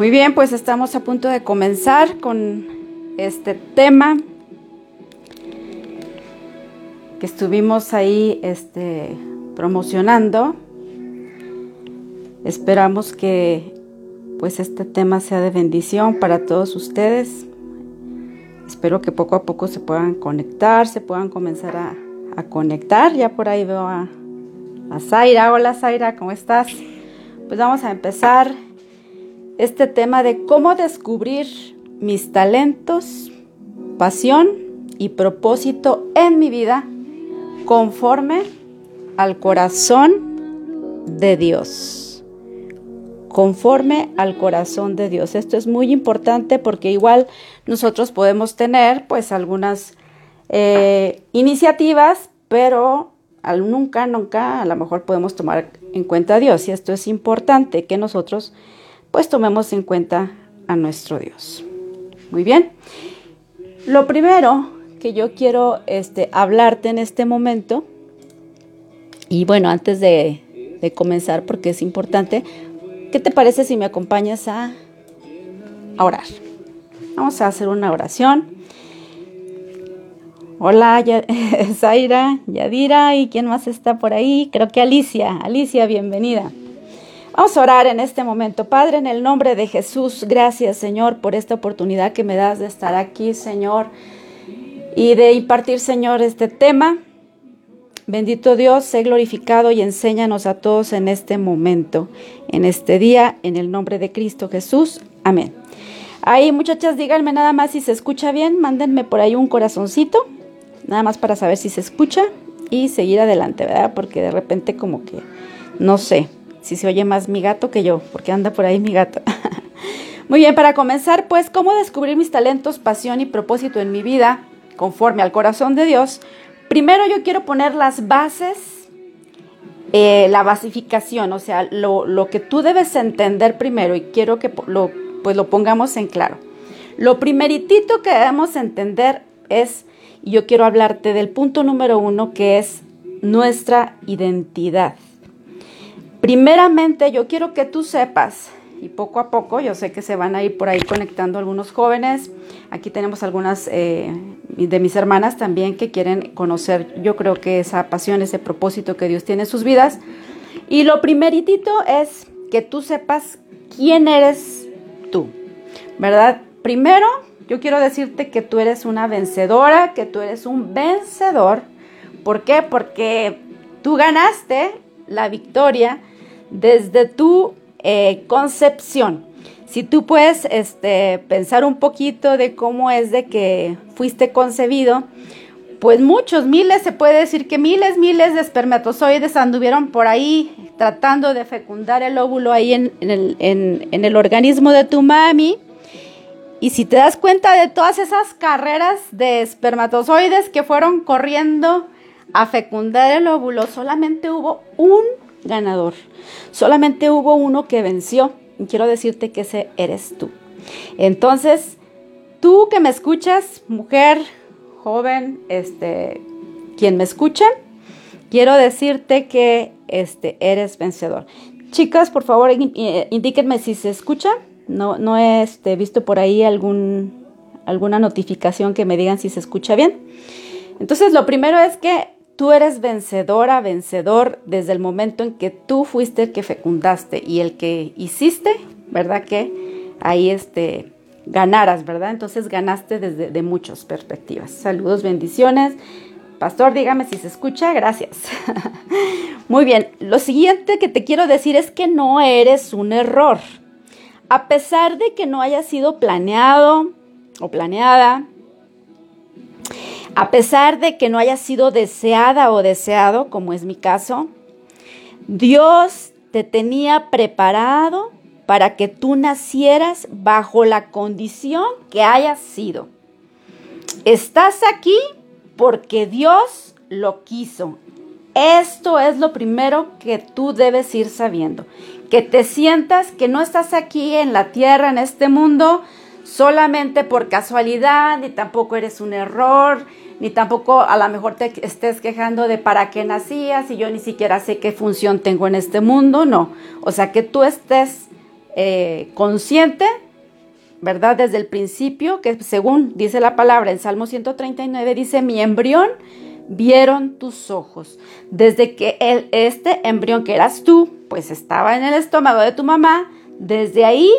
Muy bien, pues estamos a punto de comenzar con este tema que estuvimos ahí este, promocionando. Esperamos que pues este tema sea de bendición para todos ustedes. Espero que poco a poco se puedan conectar, se puedan comenzar a, conectar. Ya por ahí veo a, a Zaira. Hola Zaira, ¿cómo estás? Pues vamos a empezar este tema de cómo descubrir mis talentos, pasión y propósito en mi vida conforme al corazón de Dios. Conforme al corazón de Dios. Esto es muy importante porque igual nosotros podemos tener pues algunas eh, iniciativas, pero al nunca, nunca a lo mejor podemos tomar en cuenta a Dios. Y esto es importante que nosotros pues tomemos en cuenta a nuestro Dios. Muy bien. Lo primero que yo quiero este, hablarte en este momento, y bueno, antes de, comenzar, porque es importante, ¿qué te parece si me acompañas a, a orar? Vamos a hacer una oración. Hola, Zaira, Yadira, ¿y quién más está por ahí? Creo que Alicia. Alicia, bienvenida. Vamos a orar en este momento. Padre, en el nombre de Jesús, gracias Señor por esta oportunidad que me das de estar aquí, Señor, y de impartir, Señor, este tema. Bendito Dios, sé glorificado y enséñanos a todos en este momento, en este día, en el nombre de Cristo Jesús. Amén. Ahí, muchachas, díganme nada más si se escucha bien, mándenme por ahí un corazoncito, nada más para saber si se escucha y seguir adelante, ¿verdad? Porque de repente como que, no sé, si se oye más mi gato que yo, porque anda por ahí mi gato. Muy bien, para comenzar, pues, ¿cómo descubrir mis talentos, pasión y propósito en mi vida conforme al corazón de Dios? Primero yo quiero poner las bases, eh, la basificación, o sea, lo, lo, que tú debes entender primero y quiero que lo, pues, lo pongamos en claro. Lo primeritito que debemos entender es, y yo quiero hablarte del punto número uno, que es nuestra identidad. Primeramente, yo quiero que tú sepas, y poco a poco, yo sé que se van a ir por ahí conectando algunos jóvenes. Aquí tenemos algunas eh, de mis hermanas también que quieren conocer, yo creo que esa pasión, ese propósito que Dios tiene en sus vidas. Y lo primeritito es que tú sepas quién eres tú, ¿verdad? Primero, yo quiero decirte que tú eres una vencedora, que tú eres un vencedor. ¿Por qué? Porque tú ganaste la victoria desde tu eh, concepción. Si tú puedes este, pensar un poquito de cómo es de que fuiste concebido, pues muchos, miles, se puede decir que miles, miles de espermatozoides anduvieron por ahí tratando de fecundar el óvulo ahí en, el, en el organismo de tu mami. Y si te das cuenta de todas esas carreras de espermatozoides que fueron corriendo a fecundar el óvulo, solamente hubo un ganador. Solamente hubo uno que venció y quiero decirte que ese eres tú. Entonces, tú que me escuchas, mujer, joven, este, quien me escucha, quiero decirte que este, eres vencedor. Chicas, por favor, eh, indíquenme si se escucha. No, no he este, visto por ahí algún, alguna notificación que me digan si se escucha bien. Entonces, lo primero es que Tú eres vencedora, vencedor desde el momento en que tú fuiste el que fecundaste y el que hiciste, ¿verdad? Que ahí este, ganaras, ¿verdad? Entonces ganaste desde de muchas perspectivas. Saludos, bendiciones. Pastor, dígame si se escucha, gracias. Muy bien, lo siguiente que te quiero decir es que no eres un error. A pesar de que no haya sido planeado o planeada, a pesar de que no haya sido deseada o deseado, como es mi caso, Dios te tenía preparado para que tú nacieras bajo la condición que hayas sido. Estás aquí porque Dios lo quiso. Esto es lo primero que tú debes ir sabiendo. Que te sientas que no estás aquí en la tierra, en este mundo, solamente por casualidad, ni tampoco eres un error, ni tampoco a lo mejor te estés quejando de para qué nacías y yo ni siquiera sé qué función tengo en este mundo, no. O sea, que tú estés eh, consciente, ¿verdad? Desde el principio, que según dice la palabra en Salmo 139, dice, mi embrión vieron tus ojos. Desde que el, este embrión que eras tú, pues estaba en el estómago de tu mamá, desde ahí,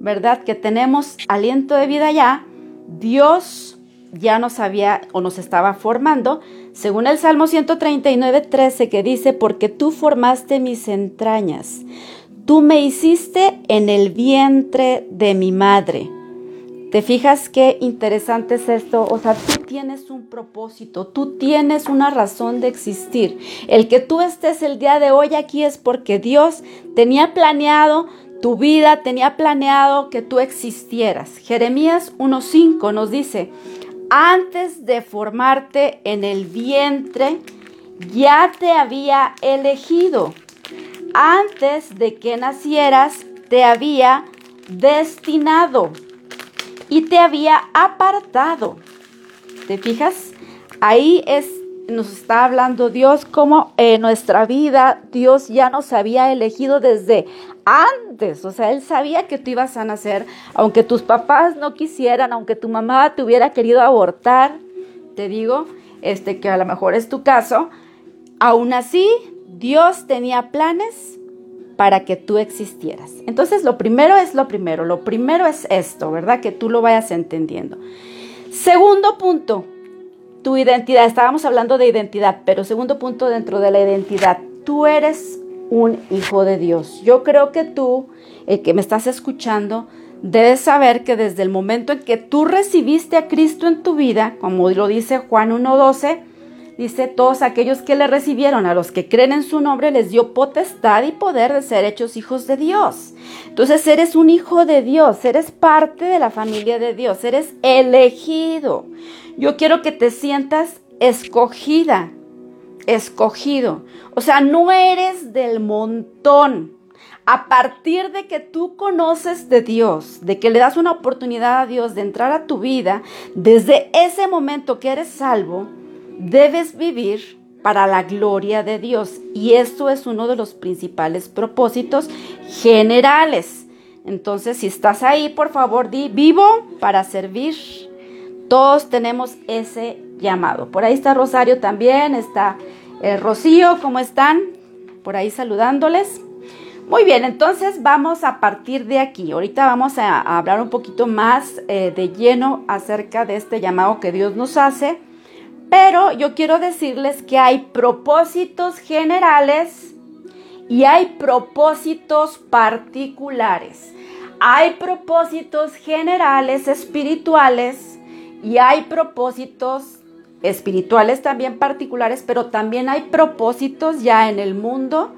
¿verdad? Que tenemos aliento de vida ya, Dios ya nos había o nos estaba formando, según el Salmo 139, 13, que dice, porque tú formaste mis entrañas, tú me hiciste en el vientre de mi madre. ¿Te fijas qué interesante es esto? O sea, tú tienes un propósito, tú tienes una razón de existir. El que tú estés el día de hoy aquí es porque Dios tenía planeado tu vida, tenía planeado que tú existieras. Jeremías 1.5 nos dice, antes de formarte en el vientre, ya te había elegido. Antes de que nacieras, te había destinado y te había apartado. ¿Te fijas? Ahí es, nos está hablando Dios como en nuestra vida Dios ya nos había elegido desde antes. O sea, Él sabía que tú ibas a nacer, aunque tus papás no quisieran, aunque tu mamá te hubiera querido abortar. Te digo, este que a lo mejor es tu caso. Aún así, Dios tenía planes para que tú existieras. Entonces, lo primero es lo primero, lo primero es esto, ¿verdad? Que tú lo vayas entendiendo. Segundo punto, tu identidad. Estábamos hablando de identidad, pero segundo punto dentro de la identidad, tú eres un hijo de Dios. Yo creo que tú, el que me estás escuchando, debes saber que desde el momento en que tú recibiste a Cristo en tu vida, como lo dice Juan 1.12, Dice, todos aquellos que le recibieron, a los que creen en su nombre, les dio potestad y poder de ser hechos hijos de Dios. Entonces eres un hijo de Dios, eres parte de la familia de Dios, eres elegido. Yo quiero que te sientas escogida, escogido. O sea, no eres del montón. A partir de que tú conoces de Dios, de que le das una oportunidad a Dios de entrar a tu vida, desde ese momento que eres salvo, debes vivir para la gloria de Dios. Y esto es uno de los principales propósitos generales. Entonces, si estás ahí, por favor, di vivo para servir. Todos tenemos ese llamado. Por ahí está Rosario también, está eh, Rocío, ¿cómo están? Por ahí saludándoles. Muy bien, entonces vamos a partir de aquí. Ahorita vamos a, hablar un poquito más eh, de lleno acerca de este llamado que Dios nos hace pero yo quiero decirles que hay propósitos generales y hay propósitos particulares. Hay propósitos generales espirituales y hay propósitos espirituales también particulares, pero también hay propósitos ya en el mundo,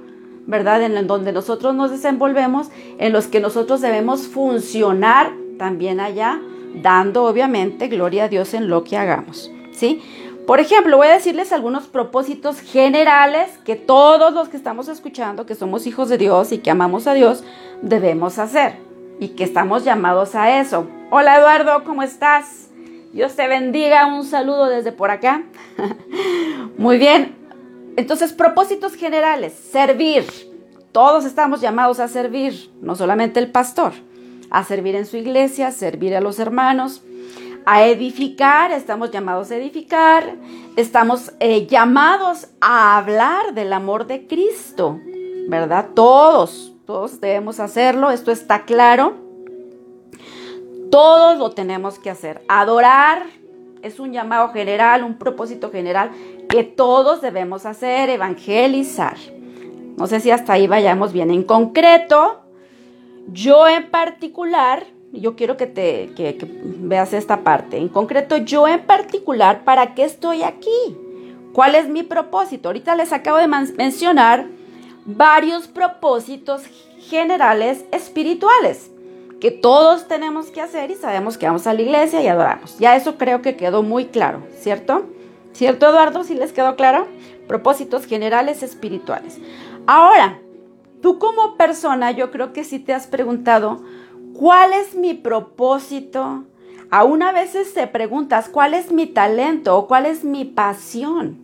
¿verdad? En donde nosotros nos desenvolvemos, en los que nosotros debemos funcionar también allá, dando obviamente gloria a Dios en lo que hagamos, ¿sí? Por ejemplo, voy a decirles algunos propósitos generales que todos los que estamos escuchando, que somos hijos de Dios y que amamos a Dios, debemos hacer y que estamos llamados a eso. Hola Eduardo, ¿cómo estás? Dios te bendiga, un saludo desde por acá. Muy bien, entonces propósitos generales, servir. Todos estamos llamados a servir, no solamente el pastor, a servir en su iglesia, servir a los hermanos, a edificar, estamos llamados a edificar, estamos eh, llamados a hablar del amor de Cristo, ¿verdad? Todos, todos debemos hacerlo, esto está claro. Todos lo tenemos que hacer. Adorar es un llamado general, un propósito general que todos debemos hacer, evangelizar. No sé si hasta ahí vayamos bien. En concreto, yo en particular yo quiero que te veas esta parte. En concreto, yo en particular, ¿para qué estoy aquí? ¿Cuál es mi propósito? Ahorita les acabo de mencionar varios propósitos generales espirituales que todos tenemos que hacer y sabemos que vamos a la iglesia y adoramos. Ya eso creo que quedó muy claro, ¿cierto? ¿Cierto, Eduardo? ¿Sí les quedó claro? Propósitos generales espirituales. Ahora, tú como persona, yo creo que sí te has preguntado, ¿Cuál es mi propósito? Aún a veces te preguntas, ¿cuál es mi talento o cuál es mi pasión?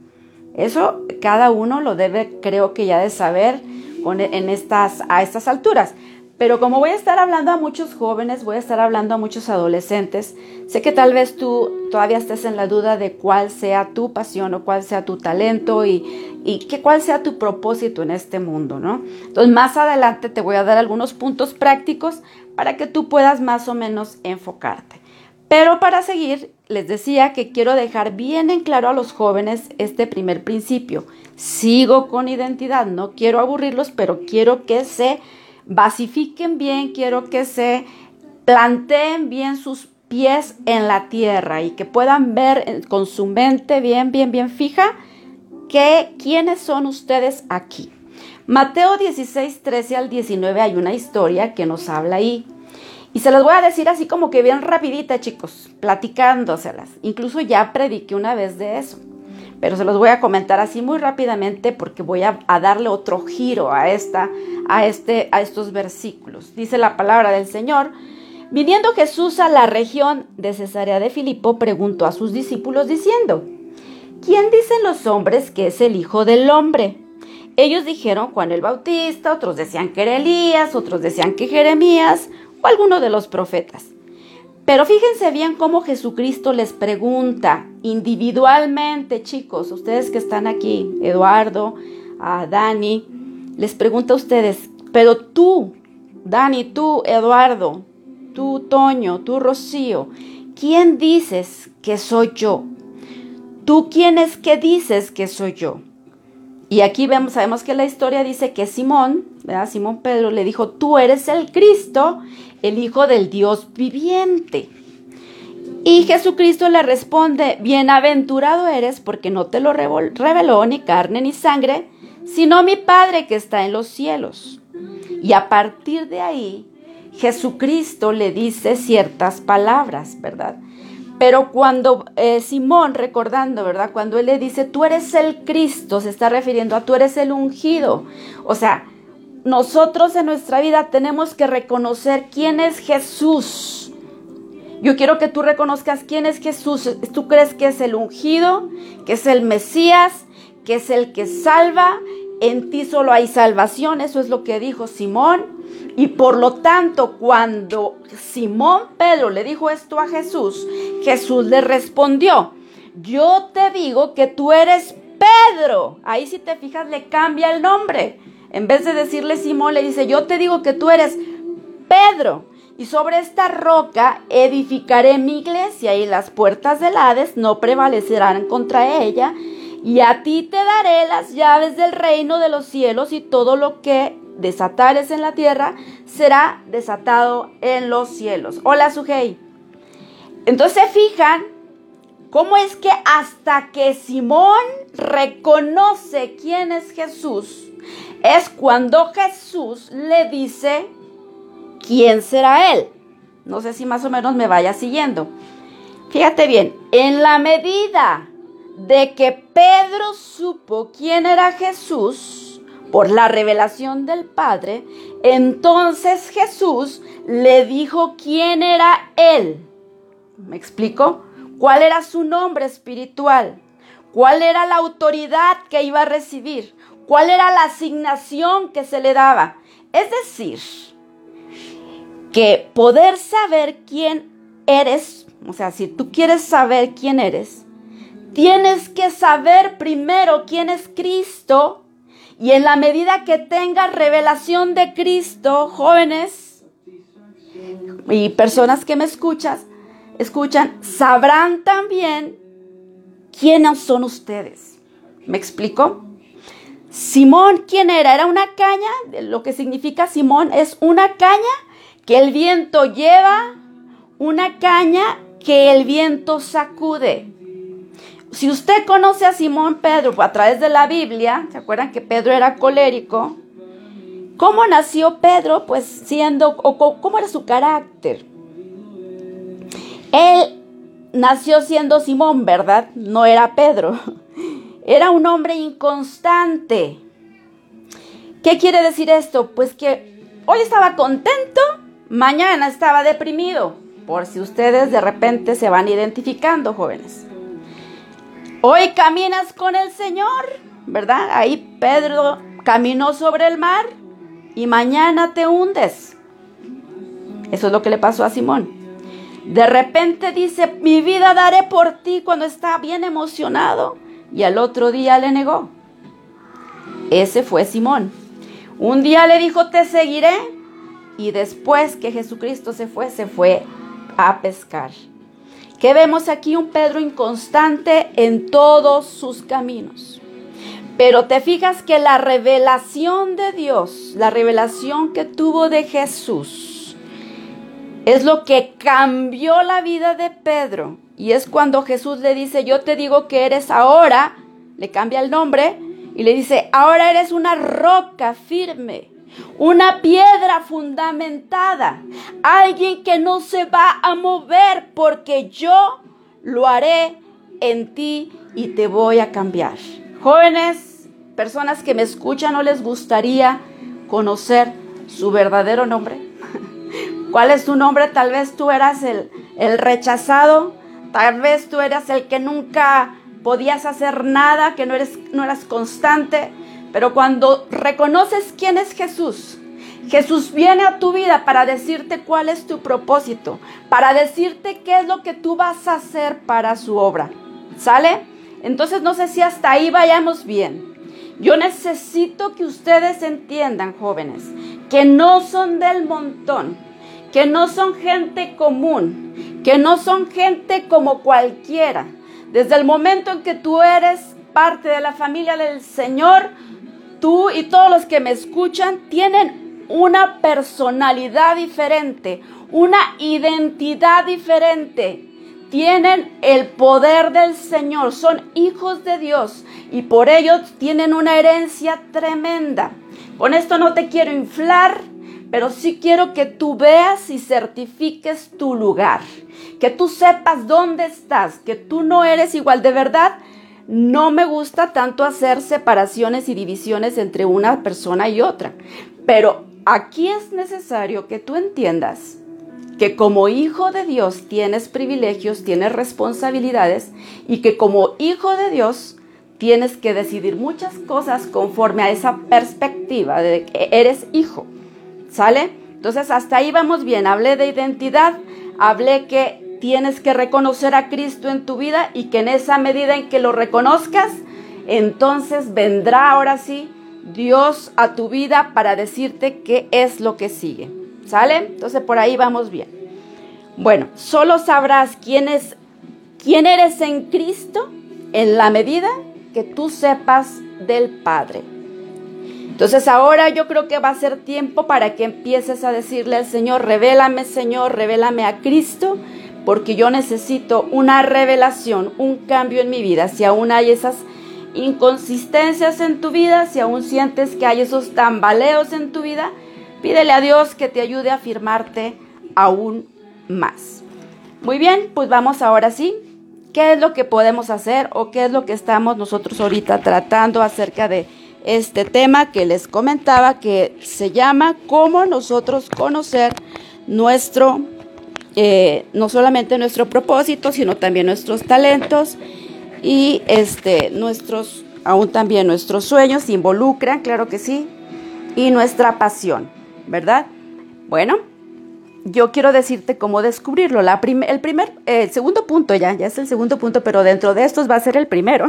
Eso cada uno lo debe, creo que ya de saber en estas, a estas alturas. Pero como voy a estar hablando a muchos jóvenes, voy a estar hablando a muchos adolescentes, sé que tal vez tú todavía estés en la duda de cuál sea tu pasión o cuál sea tu talento y, y cuál sea tu propósito en este mundo, ¿no? Entonces más adelante te voy a dar algunos puntos prácticos para que tú puedas más o menos enfocarte. Pero para seguir, les decía que quiero dejar bien en claro a los jóvenes este primer principio. Sigo con identidad, no quiero aburrirlos, pero quiero que se basifiquen bien, quiero que se planteen bien sus pies en la tierra y que puedan ver con su mente bien, bien, bien fija que quiénes son ustedes aquí. Mateo 16, 13 al 19 hay una historia que nos habla ahí. Y se las voy a decir así como que bien rapidita, chicos, platicándoselas. Incluso ya prediqué una vez de eso pero se los voy a comentar así muy rápidamente porque voy a, darle otro giro a, esta, a, este, a estos versículos. Dice la palabra del Señor. Viniendo Jesús a la región de Cesarea de Filipo, preguntó a sus discípulos diciendo, ¿quién dicen los hombres que es el Hijo del Hombre? Ellos dijeron Juan el Bautista, otros decían que era Elías, otros decían que Jeremías o alguno de los profetas. Pero fíjense bien cómo Jesucristo les pregunta individualmente, chicos, ustedes que están aquí, Eduardo, a Dani, les pregunta a ustedes, pero tú, Dani, tú, Eduardo, tú, Toño, tú, Rocío, ¿quién dices que soy yo? ¿Tú quién es que dices que soy yo? Y aquí vemos, sabemos que la historia dice que Simón, ¿verdad? Simón Pedro le dijo, tú eres el Cristo, el Hijo del Dios viviente. Y Jesucristo le responde, bienaventurado eres porque no te lo reveló ni carne ni sangre, sino mi Padre que está en los cielos. Y a partir de ahí, Jesucristo le dice ciertas palabras, ¿verdad? Pero cuando eh, Simón, recordando, ¿verdad? Cuando él le dice, tú eres el Cristo, se está refiriendo a tú eres el ungido. O sea, nosotros en nuestra vida tenemos que reconocer quién es Jesús. Yo quiero que tú reconozcas quién es Jesús. ¿Tú crees que es el ungido, que es el Mesías, que es el que salva? En ti solo hay salvación, eso es lo que dijo Simón. Y por lo tanto, cuando Simón Pedro le dijo esto a Jesús, Jesús le respondió, yo te digo que tú eres Pedro. Ahí si te fijas le cambia el nombre. En vez de decirle Simón, le dice, yo te digo que tú eres Pedro. Y sobre esta roca edificaré mi iglesia y las puertas del Hades no prevalecerán contra ella. Y a ti te daré las llaves del reino de los cielos y todo lo que desatares en la tierra, será desatado en los cielos. Hola, Sujei. Entonces se fijan cómo es que hasta que Simón reconoce quién es Jesús, es cuando Jesús le dice quién será él. No sé si más o menos me vaya siguiendo. Fíjate bien, en la medida de que Pedro supo quién era Jesús, por la revelación del Padre, entonces Jesús le dijo quién era Él. ¿Me explico? ¿Cuál era su nombre espiritual? ¿Cuál era la autoridad que iba a recibir? ¿Cuál era la asignación que se le daba? Es decir, que poder saber quién eres, o sea, si tú quieres saber quién eres, tienes que saber primero quién es Cristo y en la medida que tengas revelación de Cristo, jóvenes y personas que me escuchas, escuchan, sabrán también quiénes son ustedes. ¿Me explico? Simón, ¿quién era? Era una caña, lo que significa Simón es una caña que el viento lleva, una caña que el viento sacude. Si usted conoce a Simón Pedro a través de la Biblia, ¿se acuerdan que Pedro era colérico? ¿Cómo nació Pedro? Pues siendo, o cómo era su carácter. Él nació siendo Simón, ¿verdad? No era Pedro. Era un hombre inconstante. ¿Qué quiere decir esto? Pues que hoy estaba contento, mañana estaba deprimido, por si ustedes de repente se van identificando, jóvenes. Hoy caminas con el Señor, ¿verdad? Ahí Pedro caminó sobre el mar y mañana te hundes. Eso es lo que le pasó a Simón. De repente dice, mi vida daré por ti cuando está bien emocionado. Y al otro día le negó. Ese fue Simón. Un día le dijo, te seguiré. Y después que Jesucristo se fue, se fue a pescar. Que vemos aquí un Pedro inconstante en todos sus caminos. Pero te fijas que la revelación de Dios, la revelación que tuvo de Jesús, es lo que cambió la vida de Pedro. Y es cuando Jesús le dice, yo te digo que eres ahora, le cambia el nombre, y le dice, ahora eres una roca firme, una piedra fundamentada, alguien que no se va a mover porque yo lo haré en ti y te voy a cambiar. Jóvenes, personas que me escuchan, ¿no les gustaría conocer su verdadero nombre? ¿Cuál es tu nombre? Tal vez tú eras el, el rechazado, tal vez tú eras el que nunca podías hacer nada, que no, eres, no eras constante, pero cuando reconoces quién es Jesús, Jesús viene a tu vida para decirte cuál es tu propósito, para decirte qué es lo que tú vas a hacer para su obra. ¿Sale? Entonces no sé si hasta ahí vayamos bien. Yo necesito que ustedes entiendan, jóvenes, que no son del montón, que no son gente común, que no son gente como cualquiera. Desde el momento en que tú eres parte de la familia del Señor, tú y todos los que me escuchan tienen una personalidad diferente, una identidad diferente. Tienen el poder del Señor, son hijos de Dios y por ello tienen una herencia tremenda. Con esto no te quiero inflar, pero sí quiero que tú veas y certifiques tu lugar, que tú sepas dónde estás, que tú no eres igual de verdad. No me gusta tanto hacer separaciones y divisiones entre una persona y otra, pero aquí es necesario que tú entiendas que como hijo de Dios tienes privilegios, tienes responsabilidades y que como hijo de Dios tienes que decidir muchas cosas conforme a esa perspectiva de que eres hijo. ¿Sale? Entonces hasta ahí vamos bien. Hablé de identidad, hablé que tienes que reconocer a Cristo en tu vida y que en esa medida en que lo reconozcas, entonces vendrá ahora sí Dios a tu vida para decirte qué es lo que sigue. ¿Sale? Entonces por ahí vamos bien. Bueno, solo sabrás quién es quién eres en Cristo en la medida que tú sepas del Padre. Entonces ahora yo creo que va a ser tiempo para que empieces a decirle al Señor, revélame Señor, revélame a Cristo, porque yo necesito una revelación, un cambio en mi vida. Si aún hay esas inconsistencias en tu vida, si aún sientes que hay esos tambaleos en tu vida, pídele a Dios que te ayude a afirmarte aún más. Muy bien, pues vamos ahora sí. ¿Qué es lo que podemos hacer o qué es lo que estamos nosotros ahorita tratando acerca de este tema que les comentaba que se llama cómo nosotros conocer nuestro, eh, no solamente nuestro propósito, sino también nuestros talentos y este, nuestros, aún también nuestros sueños involucran, claro que sí, y nuestra pasión, ¿verdad? Bueno, yo quiero decirte cómo descubrirlo. La el primer, segundo punto ya, ya es el segundo punto, pero dentro de estos va a ser el primero.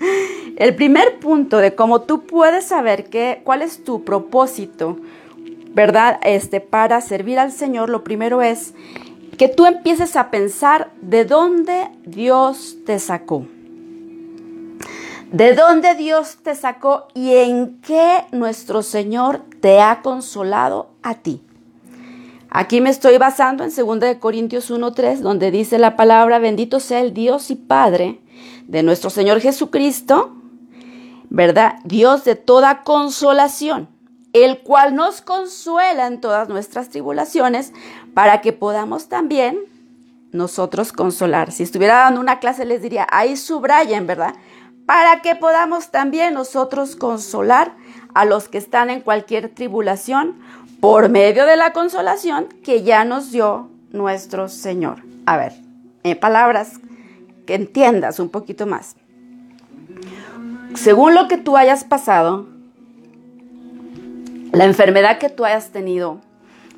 el primer punto de cómo tú puedes saber qué, cuál es tu propósito, ¿verdad? Este, para servir al Señor, lo primero es que tú empieces a pensar de dónde Dios te sacó. De dónde Dios te sacó y en qué nuestro Señor te ha consolado a ti. Aquí me estoy basando en 2 Corintios 1.3, donde dice la palabra, bendito sea el Dios y Padre de nuestro Señor Jesucristo, ¿verdad? Dios de toda consolación, el cual nos consuela en todas nuestras tribulaciones, para que podamos también nosotros consolar. Si estuviera dando una clase les diría, ahí subrayen, ¿verdad? Para que podamos también nosotros consolar a los que están en cualquier tribulación por medio de la consolación que ya nos dio nuestro Señor. A ver, en palabras que entiendas un poquito más. Según lo que tú hayas pasado, la enfermedad que tú hayas tenido,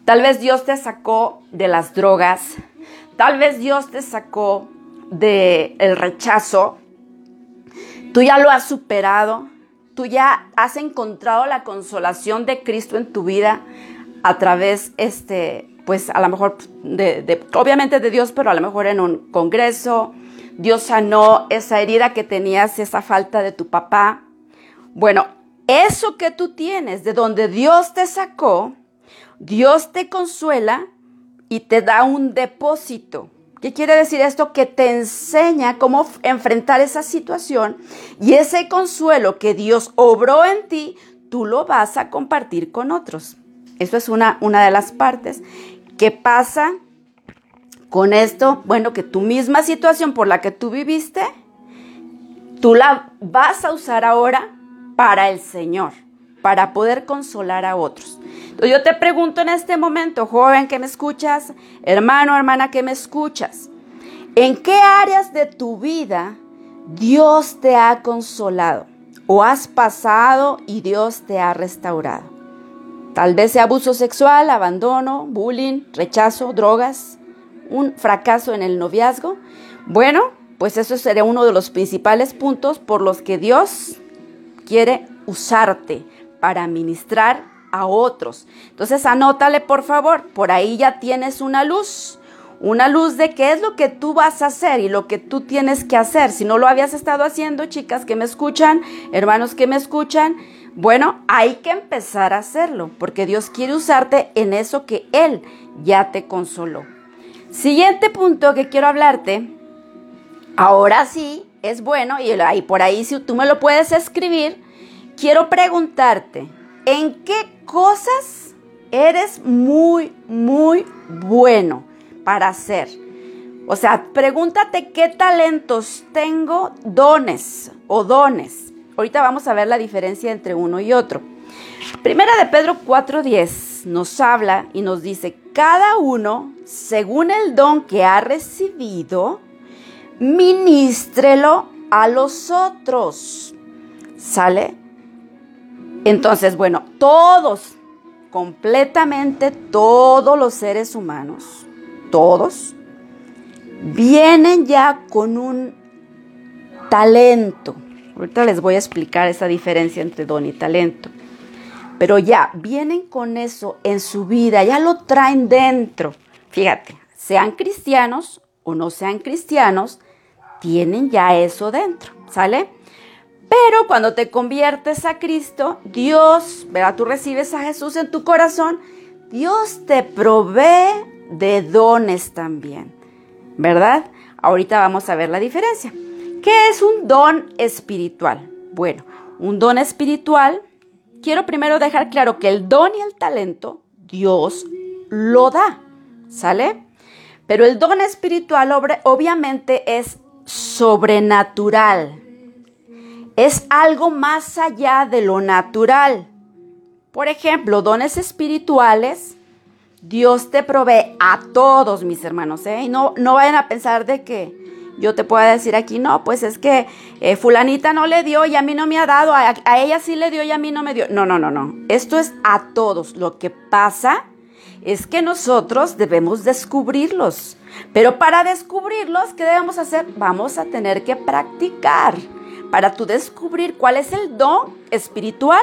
Tal vez Dios te sacó de las drogas, tal vez Dios te sacó del el rechazo, tú ya lo has superado, tú ya has encontrado la consolación de Cristo en tu vida a través, este, pues a lo mejor, de, obviamente de Dios, pero a lo mejor en un congreso, Dios sanó esa herida que tenías, esa falta de tu papá. Bueno, eso que tú tienes, de donde Dios te sacó, Dios te consuela y te da un depósito. ¿Qué quiere decir esto? Que te enseña cómo enfrentar esa situación y ese consuelo que Dios obró en ti, tú lo vas a compartir con otros. Eso es una, una de las partes. ¿Qué pasa con esto? Bueno, que tu misma situación por la que tú viviste, tú la vas a usar ahora para el Señor, para poder consolar a otros. Entonces yo te pregunto en este momento, joven que me escuchas, hermano, hermana que me escuchas, ¿en qué áreas de tu vida Dios te ha consolado? ¿O has pasado y Dios te ha restaurado? Tal vez sea abuso sexual, abandono, bullying, rechazo, drogas, un fracaso en el noviazgo. Bueno, pues eso sería uno de los principales puntos por los que Dios quiere usarte para ministrar a otros. Entonces anótale por favor, por ahí ya tienes una luz, una luz de qué es lo que tú vas a hacer y lo que tú tienes que hacer. Si no lo habías estado haciendo, chicas que me escuchan, hermanos que me escuchan, bueno, hay que empezar a hacerlo, porque Dios quiere usarte en eso que Él ya te consoló. Siguiente punto que quiero hablarte, ahora sí, es bueno, y por ahí si tú me lo puedes escribir, quiero preguntarte, ¿en qué cosas eres muy, muy bueno para hacer? O sea, pregúntate qué talentos tengo, dones o dones. Ahorita vamos a ver la diferencia entre uno y otro. Primera de Pedro 4:10 nos habla y nos dice, cada uno, según el don que ha recibido, ministrelo a los otros. ¿Sale? Entonces, bueno, todos, completamente todos los seres humanos, todos, vienen ya con un talento. Ahorita les voy a explicar esa diferencia entre don y talento. Pero ya, vienen con eso en su vida, ya lo traen dentro. Fíjate, sean cristianos o no sean cristianos, tienen ya eso dentro, ¿sale? Pero cuando te conviertes a Cristo, Dios, ¿verdad? Tú recibes a Jesús en tu corazón, Dios te provee de dones también, ¿verdad? Ahorita vamos a ver la diferencia. ¿Qué es un don espiritual? Bueno, un don espiritual, quiero primero dejar claro que el don y el talento, Dios lo da, ¿sale? Pero el don espiritual obviamente es sobrenatural, es algo más allá de lo natural. Por ejemplo, dones espirituales, Dios te provee a todos mis hermanos, ¿eh? Y no, no vayan a pensar de que yo te pueda decir aquí, no, pues es que eh, fulanita no le dio y a mí no me ha dado, a, a ella sí le dio y a mí no me dio. No, no, no, no. Esto es a todos. Lo que pasa es que nosotros debemos descubrirlos. Pero para descubrirlos, ¿qué debemos hacer? Vamos a tener que practicar para tú descubrir cuál es el don espiritual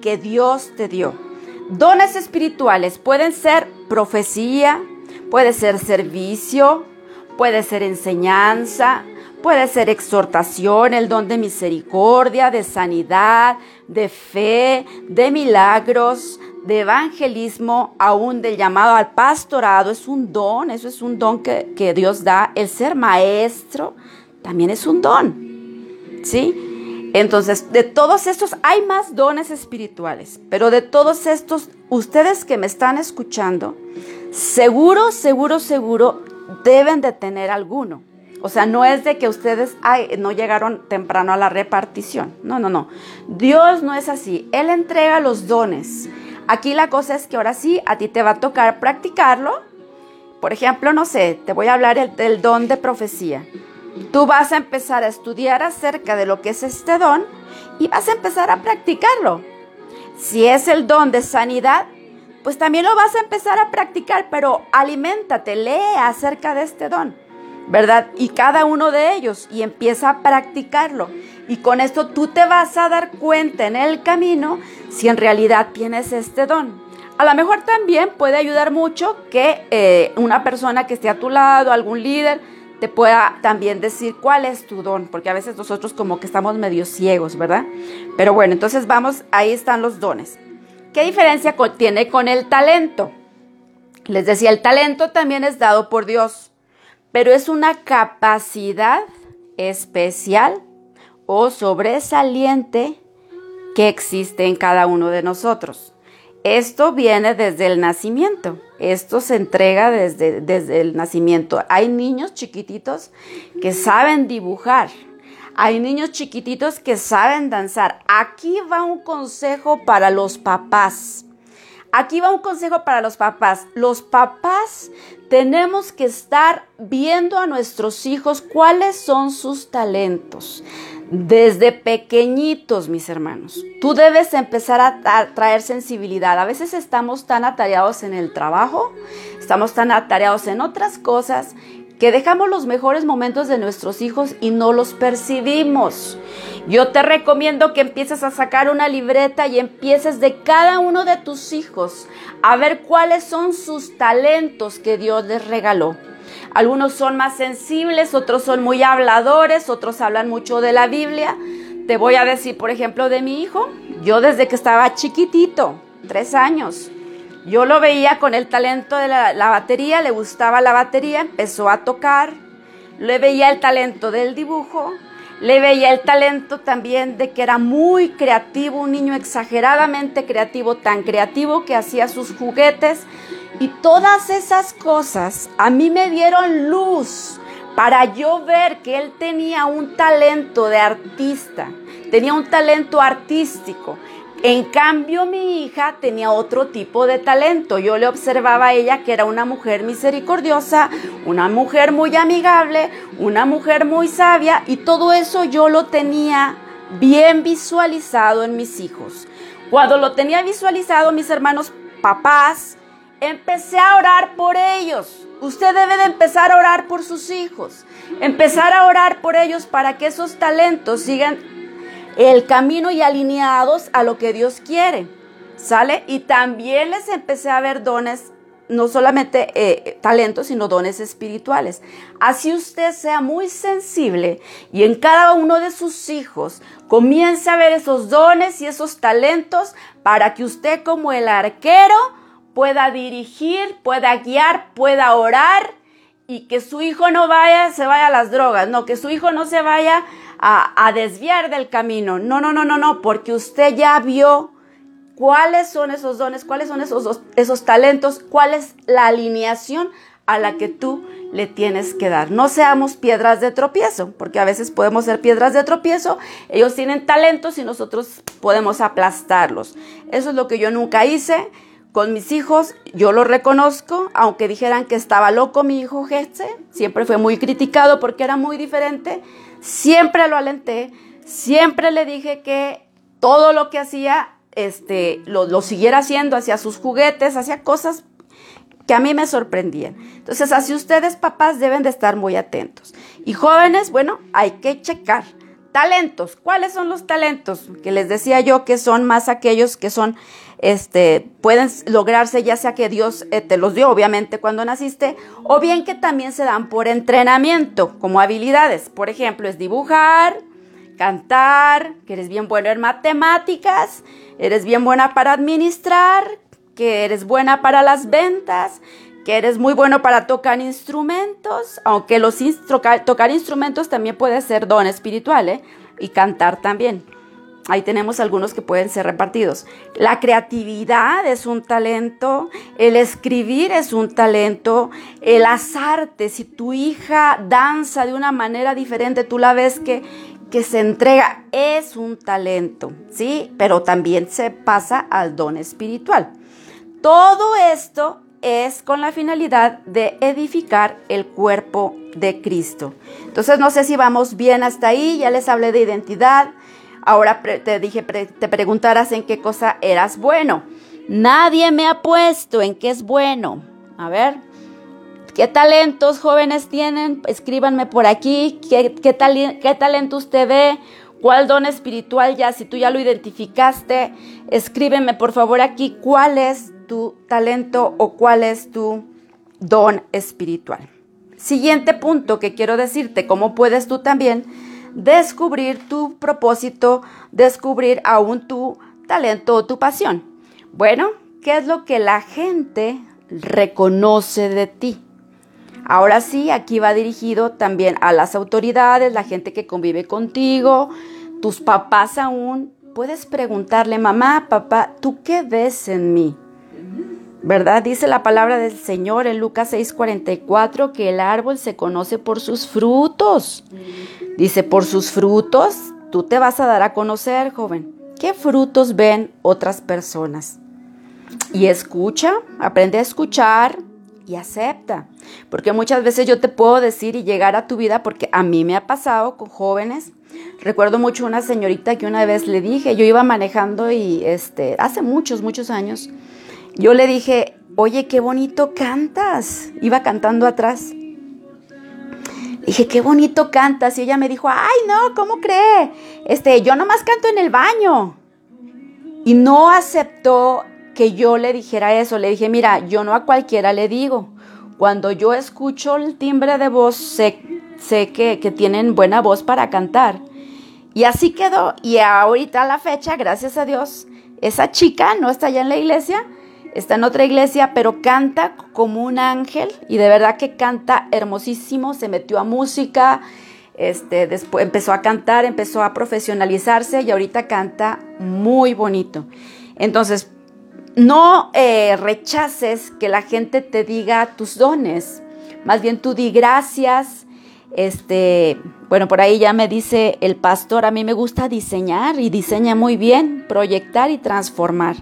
que Dios te dio. Dones espirituales pueden ser profecía, puede ser servicio, puede ser enseñanza, puede ser exhortación, el don de misericordia, de sanidad, de fe, de milagros, de evangelismo, aún del llamado al pastorado. Es un don, eso es un don que, que Dios da. El ser maestro también es un don. ¿Sí? Entonces, de todos estos, hay más dones espirituales, pero de todos estos, ustedes que me están escuchando, seguro, seguro, seguro, deben de tener alguno. O sea, no es de que ustedes no llegaron temprano a la repartición. No, no, no. Dios no es así. Él entrega los dones. Aquí la cosa es que ahora sí, a ti te va a tocar practicarlo. Por ejemplo, no sé, te voy a hablar del don de profecía. Tú vas a empezar a estudiar acerca de lo que es este don y vas a empezar a practicarlo. Si es el don de sanidad, pues también lo vas a empezar a practicar, pero aliméntate, lee acerca de este don, ¿verdad? Y cada uno de ellos y empieza a practicarlo. Y con esto tú te vas a dar cuenta en el camino si en realidad tienes este don. A lo mejor también puede ayudar mucho que eh, una persona que esté a tu lado, algún líder, te pueda también decir cuál es tu don, porque a veces nosotros como que estamos medio ciegos, ¿verdad? Pero bueno, entonces vamos, ahí están los dones. ¿Qué diferencia tiene con el talento? Les decía, el talento también es dado por Dios, pero es una capacidad especial o sobresaliente que existe en cada uno de nosotros. Esto viene desde el nacimiento. Esto se entrega desde, desde el nacimiento. Hay niños chiquititos que saben dibujar. Hay niños chiquititos que saben danzar. Aquí va un consejo para los papás. Aquí va un consejo para los papás. Los papás tenemos que estar viendo a nuestros hijos cuáles son sus talentos. Desde pequeñitos, mis hermanos, tú debes empezar a traer sensibilidad. A veces estamos tan atareados en el trabajo, estamos tan atareados en otras cosas que dejamos los mejores momentos de nuestros hijos y no los percibimos. Yo te recomiendo que empieces a sacar una libreta y empieces de cada uno de tus hijos a ver cuáles son sus talentos que Dios les regaló. Algunos son más sensibles, otros son muy habladores, otros hablan mucho de la Biblia. Te voy a decir, por ejemplo, de mi hijo. Yo desde que estaba chiquitito, tres años, yo lo veía con el talento de la, batería, le gustaba la batería, empezó a tocar, le veía el talento del dibujo, le veía el talento también de que era muy creativo, un niño exageradamente creativo, tan creativo que hacía sus juguetes, y todas esas cosas a mí me dieron luz para yo ver que él tenía un talento de artista, tenía un talento artístico. En cambio, mi hija tenía otro tipo de talento. Yo le observaba a ella que era una mujer misericordiosa, una mujer muy amigable, una mujer muy sabia y todo eso yo lo tenía bien visualizado en mis hijos. Cuando lo tenía visualizado, mis hermanos papás, Empecé a orar por ellos. Usted debe de empezar a orar por sus hijos. Empezar a orar por ellos para que esos talentos sigan el camino y alineados a lo que Dios quiere. ¿Sale? Y también les empecé a ver dones, no solamente eh, talentos, sino dones espirituales. Así usted sea muy sensible y en cada uno de sus hijos comience a ver esos dones y esos talentos para que usted como el arquero pueda dirigir, pueda guiar, pueda orar y que su hijo no vaya, se vaya a las drogas, no, que su hijo no se vaya a, desviar del camino. No, no, no, no, no, porque usted ya vio cuáles son esos dones, cuáles son esos, esos talentos, cuál es la alineación a la que tú le tienes que dar. No seamos piedras de tropiezo, porque a veces podemos ser piedras de tropiezo. Ellos tienen talentos y nosotros podemos aplastarlos. Eso es lo que yo nunca hice. Con mis hijos, yo lo reconozco, aunque dijeran que estaba loco mi hijo Getse, siempre fue muy criticado porque era muy diferente, siempre lo alenté, siempre le dije que todo lo que hacía, este, lo, lo siguiera haciendo, hacia sus juguetes, hacía cosas que a mí me sorprendían. Entonces, así ustedes, papás, deben de estar muy atentos. Y jóvenes, bueno, hay que checar. Talentos, ¿cuáles son los talentos? Que les decía yo que son más aquellos que son este, pueden lograrse ya sea que Dios eh, te los dio obviamente cuando naciste, o bien que también se dan por entrenamiento como habilidades. Por ejemplo, es dibujar, cantar, que eres bien bueno en matemáticas, eres bien buena para administrar, que eres buena para las ventas, que eres muy bueno para tocar instrumentos, aunque los tocar instrumentos también puede ser don espiritual, ¿eh? y cantar también. Ahí tenemos algunos que pueden ser repartidos. La creatividad es un talento, el escribir es un talento, el artes. Si tu hija danza de una manera diferente, tú la ves que, que se entrega, es un talento, ¿sí? Pero también se pasa al don espiritual. Todo esto es con la finalidad de edificar el cuerpo de Cristo. Entonces, no sé si vamos bien hasta ahí, ya les hablé de identidad Ahora te dije, te preguntaras en qué cosa eras bueno. Nadie me ha puesto en qué es bueno. A ver, ¿qué talentos jóvenes tienen? Escríbanme por aquí. ¿Qué, qué, qué talento usted ve? ¿Cuál don espiritual ya? Si tú ya lo identificaste, escríbeme por favor aquí cuál es tu talento o cuál es tu don espiritual. Siguiente punto que quiero decirte, cómo puedes tú también descubrir tu propósito, descubrir aún tu talento o tu pasión. Bueno, ¿qué es lo que la gente reconoce de ti? Ahora sí, aquí va dirigido también a las autoridades, la gente que convive contigo, tus papás aún. Puedes preguntarle, mamá, papá, ¿tú qué ves en mí? ¿Verdad? Dice la palabra del Señor en Lucas 6:44 que el árbol se conoce por sus frutos. Dice, por sus frutos tú te vas a dar a conocer, joven. ¿Qué frutos ven otras personas? Y escucha, aprende a escuchar y acepta. Porque muchas veces yo te puedo decir y llegar a tu vida, porque a mí me ha pasado con jóvenes. Recuerdo mucho una señorita que una vez le dije, yo iba manejando y este, hace muchos, muchos años, yo le dije, oye, qué bonito cantas. Iba cantando atrás. Dije, qué bonito cantas. Y ella me dijo, ay, no, ¿cómo cree? Este, yo nomás canto en el baño. Y no aceptó que yo le dijera eso. Le dije, mira, yo no a cualquiera le digo. Cuando yo escucho el timbre de voz, sé, sé que, que tienen buena voz para cantar. Y así quedó. Y ahorita a la fecha, gracias a Dios, esa chica no está allá en la iglesia, está en otra iglesia, pero canta como un ángel y de verdad que canta hermosísimo, se metió a música, este, después empezó a cantar, empezó a profesionalizarse y ahorita canta muy bonito. Entonces, no eh, rechaces que la gente te diga tus dones, más bien tú di gracias. Este, bueno, por ahí ya me dice el pastor, a mí me gusta diseñar y diseña muy bien, proyectar y transformar.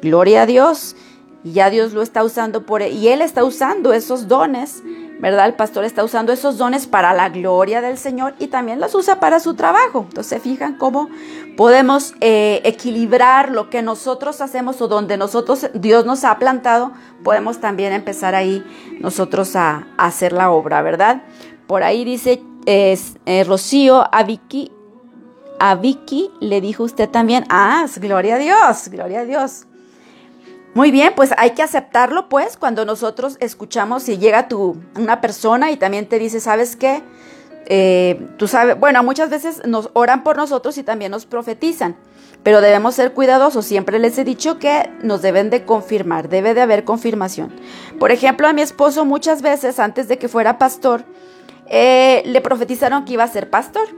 Gloria a Dios. Y ya Dios lo está usando por y él está usando esos dones, ¿verdad? El pastor está usando esos dones para la gloria del Señor y también los usa para su trabajo. Entonces, fijan cómo podemos eh, equilibrar lo que nosotros hacemos o donde nosotros Dios nos ha plantado, podemos también empezar ahí nosotros a, hacer la obra, ¿verdad? Por ahí dice eh, Rocío a Vicky, a Vicky le dijo usted también, ah, gloria a Dios, gloria a Dios. Muy bien, pues hay que aceptarlo, pues, cuando nosotros escuchamos y llega tu, una persona y también te dice, ¿sabes qué? Eh, tú sabes, bueno, muchas veces nos oran por nosotros y también nos profetizan, pero debemos ser cuidadosos. Siempre les he dicho que nos deben de confirmar, debe de haber confirmación. Por ejemplo, a mi esposo muchas veces, antes de que fuera pastor, eh, le profetizaron que iba a ser pastor.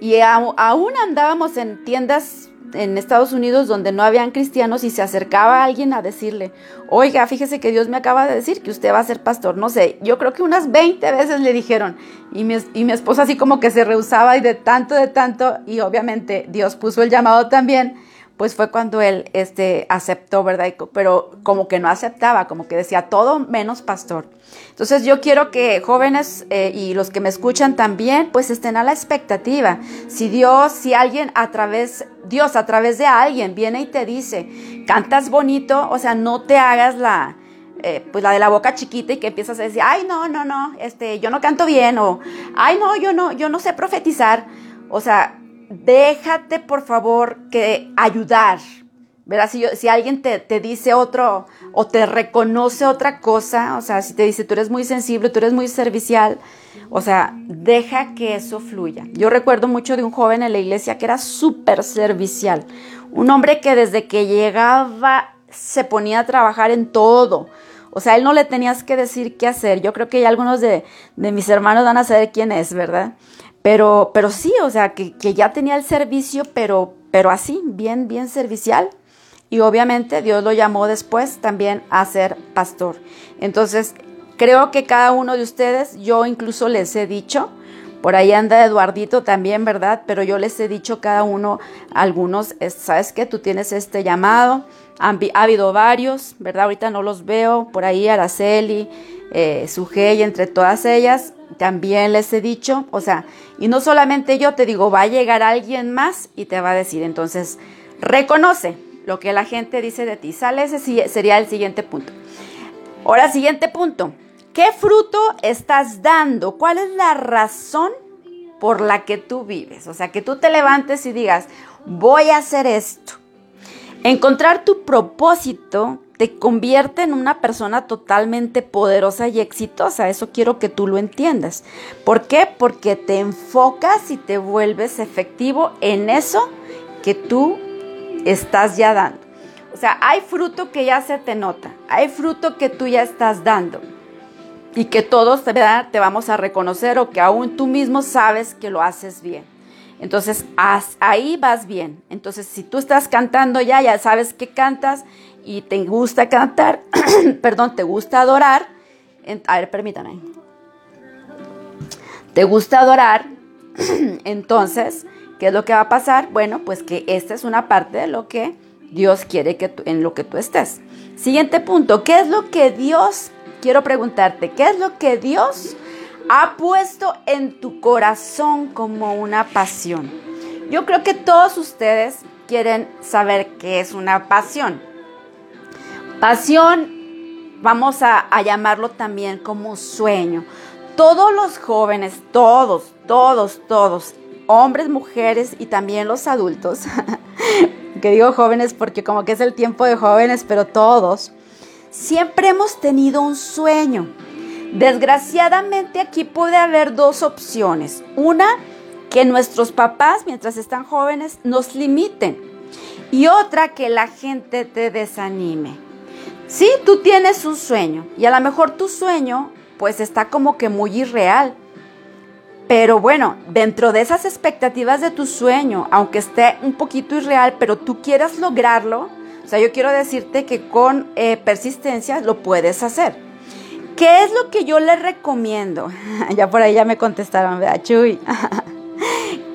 Y aún andábamos en tiendas en Estados Unidos donde no habían cristianos y se acercaba alguien a decirle, oiga, fíjese que Dios me acaba de decir que usted va a ser pastor. No sé, yo creo que unas 20 veces le dijeron y mi, y mi esposa así como que se rehusaba y de tanto, de tanto, y obviamente Dios puso el llamado también pues fue cuando él este, aceptó, ¿verdad? Pero como que no aceptaba, como que decía todo menos pastor. Entonces yo quiero que jóvenes eh, y los que me escuchan también, pues estén a la expectativa. Si Dios, si alguien a través, Dios a través de alguien viene y te dice, cantas bonito, o sea, no te hagas la, eh, pues la de la boca chiquita y que empiezas a decir, ay, no, no, no, este, yo no canto bien, o, ay, no, yo no, yo no sé profetizar. O sea, déjate por favor que ayudar. ¿Verdad? Si, alguien te, te, dice otro o te reconoce otra cosa, o sea, si te dice tú eres muy sensible, tú eres muy servicial, o sea, deja que eso fluya. Yo recuerdo mucho de un joven en la iglesia que era súper servicial, un hombre que desde que llegaba se ponía a trabajar en todo. O sea, él no le tenías que decir qué hacer. Yo creo que ya algunos de, de mis hermanos van a saber quién es, ¿verdad? Pero, pero sí, o sea, que, ya tenía el servicio, pero, pero así, bien, bien servicial. Y obviamente Dios lo llamó después también a ser pastor. Entonces, creo que cada uno de ustedes, yo incluso les he dicho, por ahí anda Eduardito también, ¿verdad? Pero yo les he dicho cada uno, algunos, ¿sabes qué? Tú tienes este llamado. ha habido varios, ¿verdad? Ahorita no los veo. Por ahí Araceli, eh, Sujei, entre todas ellas también les he dicho, o sea, y no solamente yo te digo, va a llegar alguien más y te va a decir, entonces, reconoce lo que la gente dice de ti. Sale ese sería el siguiente punto. Ahora, siguiente punto. ¿Qué fruto estás dando? ¿Cuál es la razón por la que tú vives? O sea, que tú te levantes y digas, voy a hacer esto. Encontrar tu propósito te convierte en una persona totalmente poderosa y exitosa. Eso quiero que tú lo entiendas. ¿Por qué? Porque te enfocas y te vuelves efectivo en eso que tú estás ya dando. O sea, hay fruto que ya se te nota, hay fruto que tú ya estás dando y que todos te vamos a reconocer o que aún tú mismo sabes que lo haces bien. Entonces, ahí vas bien. Entonces, si tú estás cantando ya, ya sabes que cantas, y te gusta cantar, perdón, te gusta adorar, a ver, permítame. Te gusta adorar, entonces, ¿qué es lo que va a pasar? Bueno, pues que esta es una parte de lo que Dios quiere que en lo que tú estés. Siguiente punto, ¿qué es lo que Dios, quiero preguntarte, qué es lo que Dios ha puesto en tu corazón como una pasión? Yo creo que todos ustedes quieren saber qué es una pasión. Pasión, vamos a, llamarlo también como sueño. Todos los jóvenes, todos, todos, todos, hombres, mujeres y también los adultos, que digo jóvenes porque como que es el tiempo de jóvenes, pero todos, siempre hemos tenido un sueño. Desgraciadamente aquí puede haber dos opciones. Una, que nuestros papás, mientras están jóvenes, nos limiten. Y otra, que la gente te desanime. Sí, tú tienes un sueño y a lo mejor tu sueño pues está como que muy irreal. Pero bueno, dentro de esas expectativas de tu sueño, aunque esté un poquito irreal, pero tú quieras lograrlo, o sea, yo quiero decirte que con eh, persistencia lo puedes hacer. ¿Qué es lo que yo le recomiendo? ya por ahí ya me contestaron, ¿verdad, Chuy?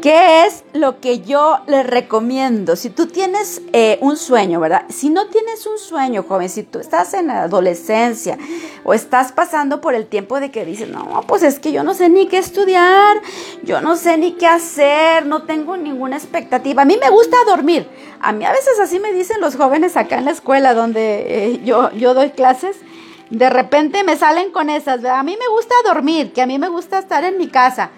¿Qué es lo que yo les recomiendo? Si tú tienes eh, un sueño, ¿verdad? Si no tienes un sueño, joven, si tú estás en la adolescencia o estás pasando por el tiempo de que dices, no, pues es que yo no sé ni qué estudiar, yo no sé ni qué hacer, no tengo ninguna expectativa. A mí me gusta dormir. A mí a veces así me dicen los jóvenes acá en la escuela donde eh, yo, yo doy clases. De repente me salen con esas. A mí me gusta dormir, que a mí me gusta estar en mi casa.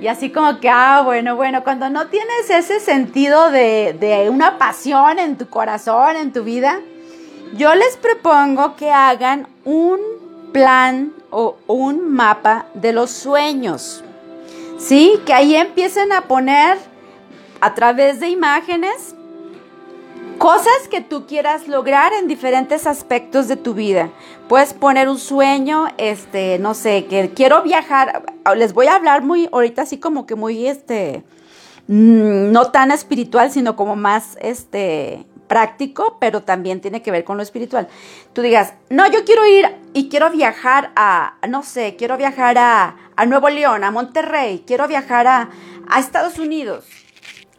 Y así como que, ah, bueno, bueno, cuando no tienes ese sentido de, una pasión en tu corazón, en tu vida, yo les propongo que hagan un plan o un mapa de los sueños. ¿Sí? Que ahí empiecen a poner a través de imágenes cosas que tú quieras lograr en diferentes aspectos de tu vida. Puedes poner un sueño, este, no sé, que quiero viajar. Les voy a hablar muy, ahorita así como que muy, este, mm, no tan espiritual, sino como más, este, práctico, pero también tiene que ver con lo espiritual. Tú digas, no, yo quiero ir y quiero viajar a, no sé, quiero viajar a, a Nuevo León, a Monterrey, quiero viajar a, a Estados Unidos.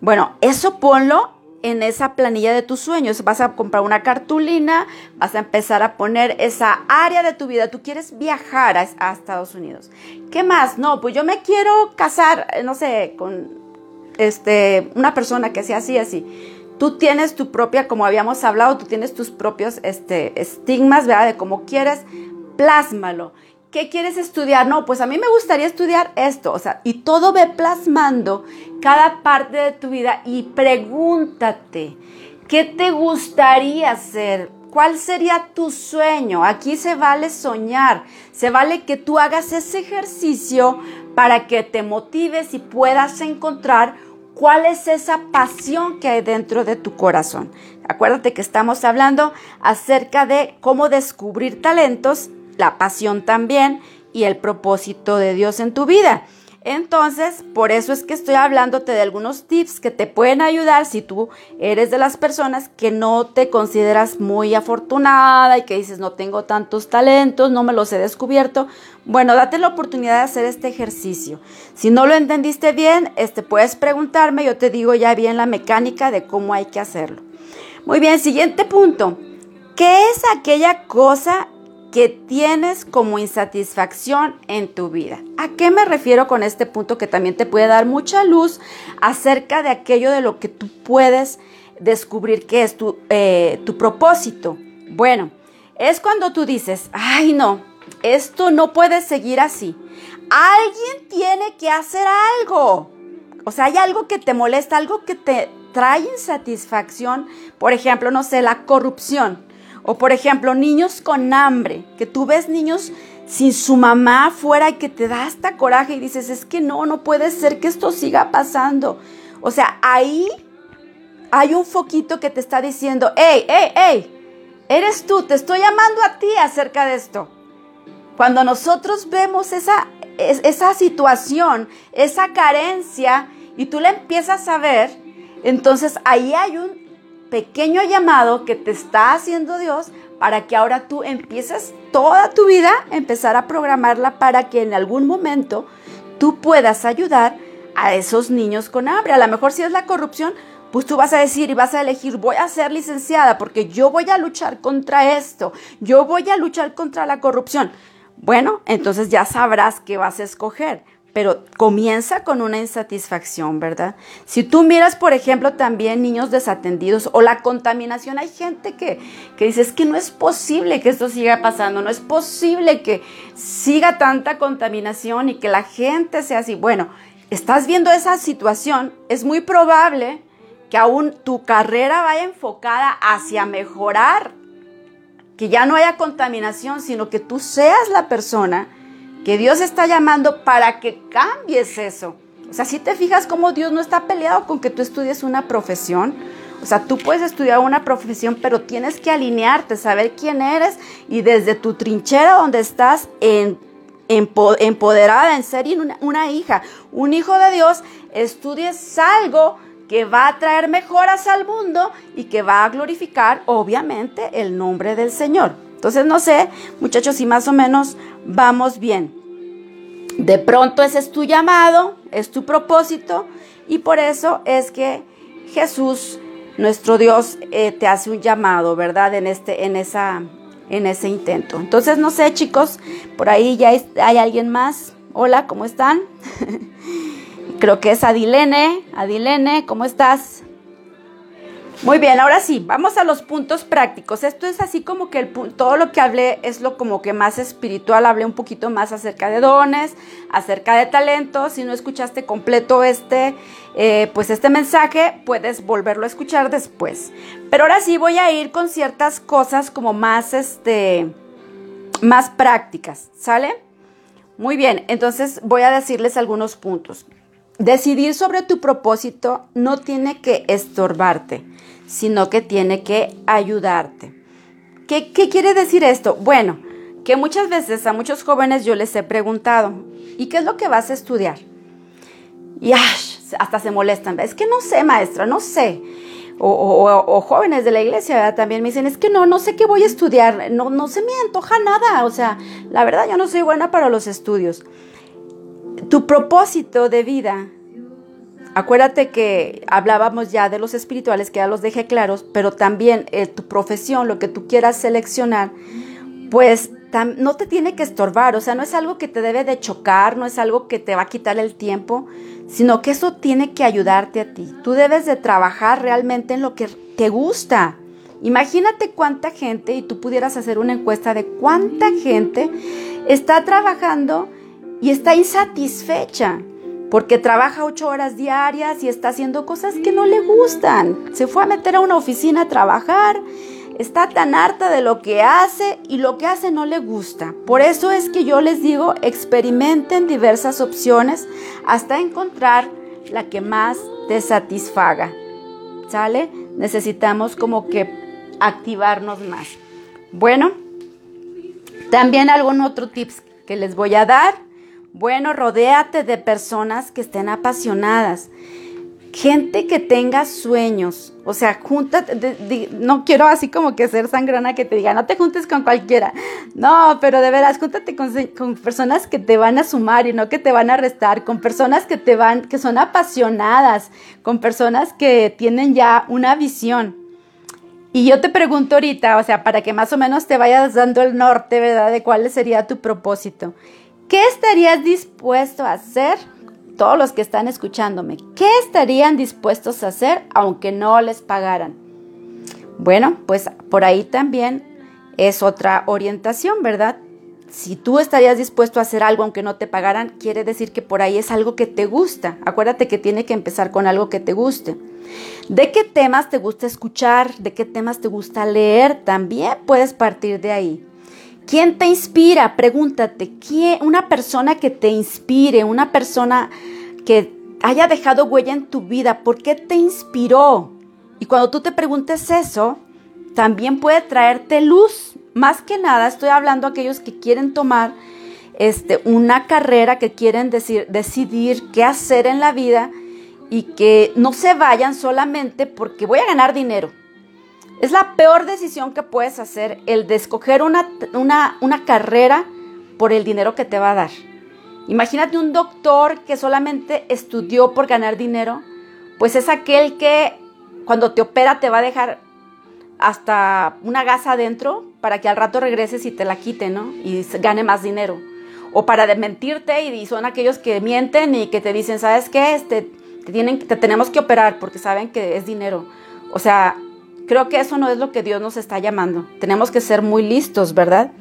Bueno, eso ponlo en esa planilla de tus sueños. Vas a comprar una cartulina, vas a empezar a poner esa área de tu vida. Tú quieres viajar a, Estados Unidos. ¿Qué más? No, pues yo me quiero casar, eh, no sé, con este, una persona que sea así, así. Tú tienes tu propia, como habíamos hablado, tú tienes tus propios este, estigmas, ¿verdad? De cómo quieres, plásmalo. ¿Qué quieres estudiar? No, pues a mí me gustaría estudiar esto, o sea, y todo ve plasmando cada parte de tu vida y pregúntate, ¿qué te gustaría hacer? ¿Cuál sería tu sueño? Aquí se vale soñar, se vale que tú hagas ese ejercicio para que te motives y puedas encontrar cuál es esa pasión que hay dentro de tu corazón. Acuérdate que estamos hablando acerca de cómo descubrir talentos la pasión también y el propósito de Dios en tu vida. Entonces, por eso es que estoy hablándote de algunos tips que te pueden ayudar si tú eres de las personas que no te consideras muy afortunada y que dices no tengo tantos talentos, no me los he descubierto. Bueno, date la oportunidad de hacer este ejercicio. Si no lo entendiste bien, este puedes preguntarme, yo te digo ya bien la mecánica de cómo hay que hacerlo. Muy bien, siguiente punto. ¿Qué es aquella cosa que tienes como insatisfacción en tu vida. ¿A qué me refiero con este punto que también te puede dar mucha luz acerca de aquello de lo que tú puedes descubrir qué es tu, eh, tu propósito. Bueno, es cuando tú dices, ay no, esto no puede seguir así. Alguien tiene que hacer algo. O sea, hay algo que te molesta, algo que te trae insatisfacción. Por ejemplo, no sé, la corrupción. O por ejemplo, niños con hambre, que tú ves niños sin su mamá afuera y que te da hasta coraje y dices, es que no, no puede ser que esto siga pasando. O sea, ahí hay un foquito que te está diciendo, hey, hey, hey, eres tú, te estoy llamando a ti acerca de esto. Cuando nosotros vemos esa, esa situación, esa carencia, y tú la empiezas a ver, entonces ahí hay un pequeño llamado que te está haciendo Dios para que ahora tú empieces toda tu vida, empezar a programarla para que en algún momento tú puedas ayudar a esos niños con hambre. A lo mejor si es la corrupción, pues tú vas a decir y vas a elegir, voy a ser licenciada porque yo voy a luchar contra esto, yo voy a luchar contra la corrupción. Bueno, entonces ya sabrás qué vas a escoger, pero comienza con una insatisfacción, ¿verdad? Si tú miras, por ejemplo, también niños desatendidos o la contaminación, hay gente que, que dice, es que no es posible que esto siga pasando, no es posible que siga tanta contaminación y que la gente sea así. Bueno, estás viendo esa situación, es muy probable que aún tu carrera vaya enfocada hacia mejorar que ya no haya contaminación, sino que tú seas la persona que Dios está llamando para que cambies eso. O sea, si te fijas cómo Dios no está peleado con que tú estudies una profesión. O sea, tú puedes estudiar una profesión, pero tienes que alinearte, saber quién eres y desde tu trinchera donde estás empoderada en ser una, una hija, un hijo de Dios, estudies algo que va a traer mejoras al mundo y que va a glorificar obviamente el nombre del Señor. Entonces no sé, muchachos, si más o menos vamos bien. De pronto ese es tu llamado, es tu propósito y por eso es que Jesús, nuestro Dios, eh, te hace un llamado, ¿verdad? En, este, en, esa, en ese intento. Entonces no sé, chicos, por ahí ya hay alguien más. Hola, ¿cómo están? Creo que es Adilene. Adilene, ¿cómo estás? Muy bien, ahora sí, vamos a los puntos prácticos. Esto es así como que el, todo lo que hablé es lo como que más espiritual. Hablé un poquito más acerca de dones, acerca de talentos. Si no escuchaste completo este, eh, pues este mensaje, puedes volverlo a escuchar después. Pero ahora sí voy a ir con ciertas cosas como más, este, más prácticas, ¿sale? Muy bien, entonces voy a decirles algunos puntos. Decidir sobre tu propósito no tiene que estorbarte, sino que tiene que ayudarte. ¿Qué, quiere decir esto? Bueno, que muchas veces a muchos jóvenes yo les he preguntado, ¿y qué es lo que vas a estudiar? Y hasta se molestan, es que no sé, maestra, no sé. O, jóvenes de la iglesia también me dicen, es que no, no sé qué voy a estudiar, no, no se me antoja nada, o sea, la verdad yo no soy buena para los estudios tu propósito de vida. Acuérdate que hablábamos ya de los espirituales, que ya los dejé claros, pero también eh, tu profesión, lo que tú quieras seleccionar, pues no te tiene que estorbar, o sea, no es algo que te debe de chocar, no es algo que te va a quitar el tiempo, sino que eso tiene que ayudarte a ti. Tú debes de trabajar realmente en lo que te gusta. Imagínate cuánta gente, y tú pudieras hacer una encuesta de cuánta gente está trabajando y está insatisfecha porque trabaja ocho horas diarias y está haciendo cosas que no le gustan. Se fue a meter a una oficina a trabajar, está tan harta de lo que hace y lo que hace no le gusta. Por eso es que yo les digo, experimenten diversas opciones hasta encontrar la que más te satisfaga. ¿Sale? Necesitamos como que activarnos más. Bueno, también algún otro tips que les voy a dar bueno, rodéate de personas que estén apasionadas. Gente que tenga sueños, o sea, júntate, no quiero así como que ser sangrana que te diga, no te juntes con cualquiera, no, pero de veras, júntate con, con, personas que te van a sumar y no que te van a restar, con personas que te van, que son apasionadas, con personas que tienen ya una visión. Y yo te pregunto ahorita, o sea, para que más o menos te vayas dando el norte, ¿verdad? De cuál sería tu propósito. ¿Qué estarías dispuesto a hacer todos los que están escuchándome, ¿qué estarían dispuestos a hacer aunque no les pagaran? Bueno, pues por ahí también es otra orientación, ¿verdad? Si tú estarías dispuesto a hacer algo aunque no te pagaran, quiere decir que por ahí es algo que te gusta. Acuérdate que tiene que empezar con algo que te guste. ¿De qué temas te gusta escuchar? ¿De qué temas te gusta leer? También puedes partir de ahí. ¿Quién te inspira? Pregúntate, ¿quién, una persona que te inspire, una persona que haya dejado huella en tu vida, ¿por qué te inspiró? Y cuando tú te preguntes eso, también puede traerte luz. Más que nada, estoy hablando a aquellos que quieren tomar este, una carrera, que quieren decir, decidir qué hacer en la vida y que no se vayan solamente porque voy a ganar dinero. Es la peor decisión que puedes hacer el de escoger una, una, carrera por el dinero que te va a dar. Imagínate un doctor que solamente estudió por ganar dinero, pues es aquel que cuando te opera te va a dejar hasta una gasa adentro para que al rato regreses y te la quite, ¿no? Y gane más dinero. O para mentirte y son aquellos que mienten y que te dicen, ¿sabes qué? Este, te, tienen, te tenemos que operar porque saben que es dinero. O sea, creo que eso no es lo que Dios nos está llamando. Tenemos que ser muy listos, ¿verdad?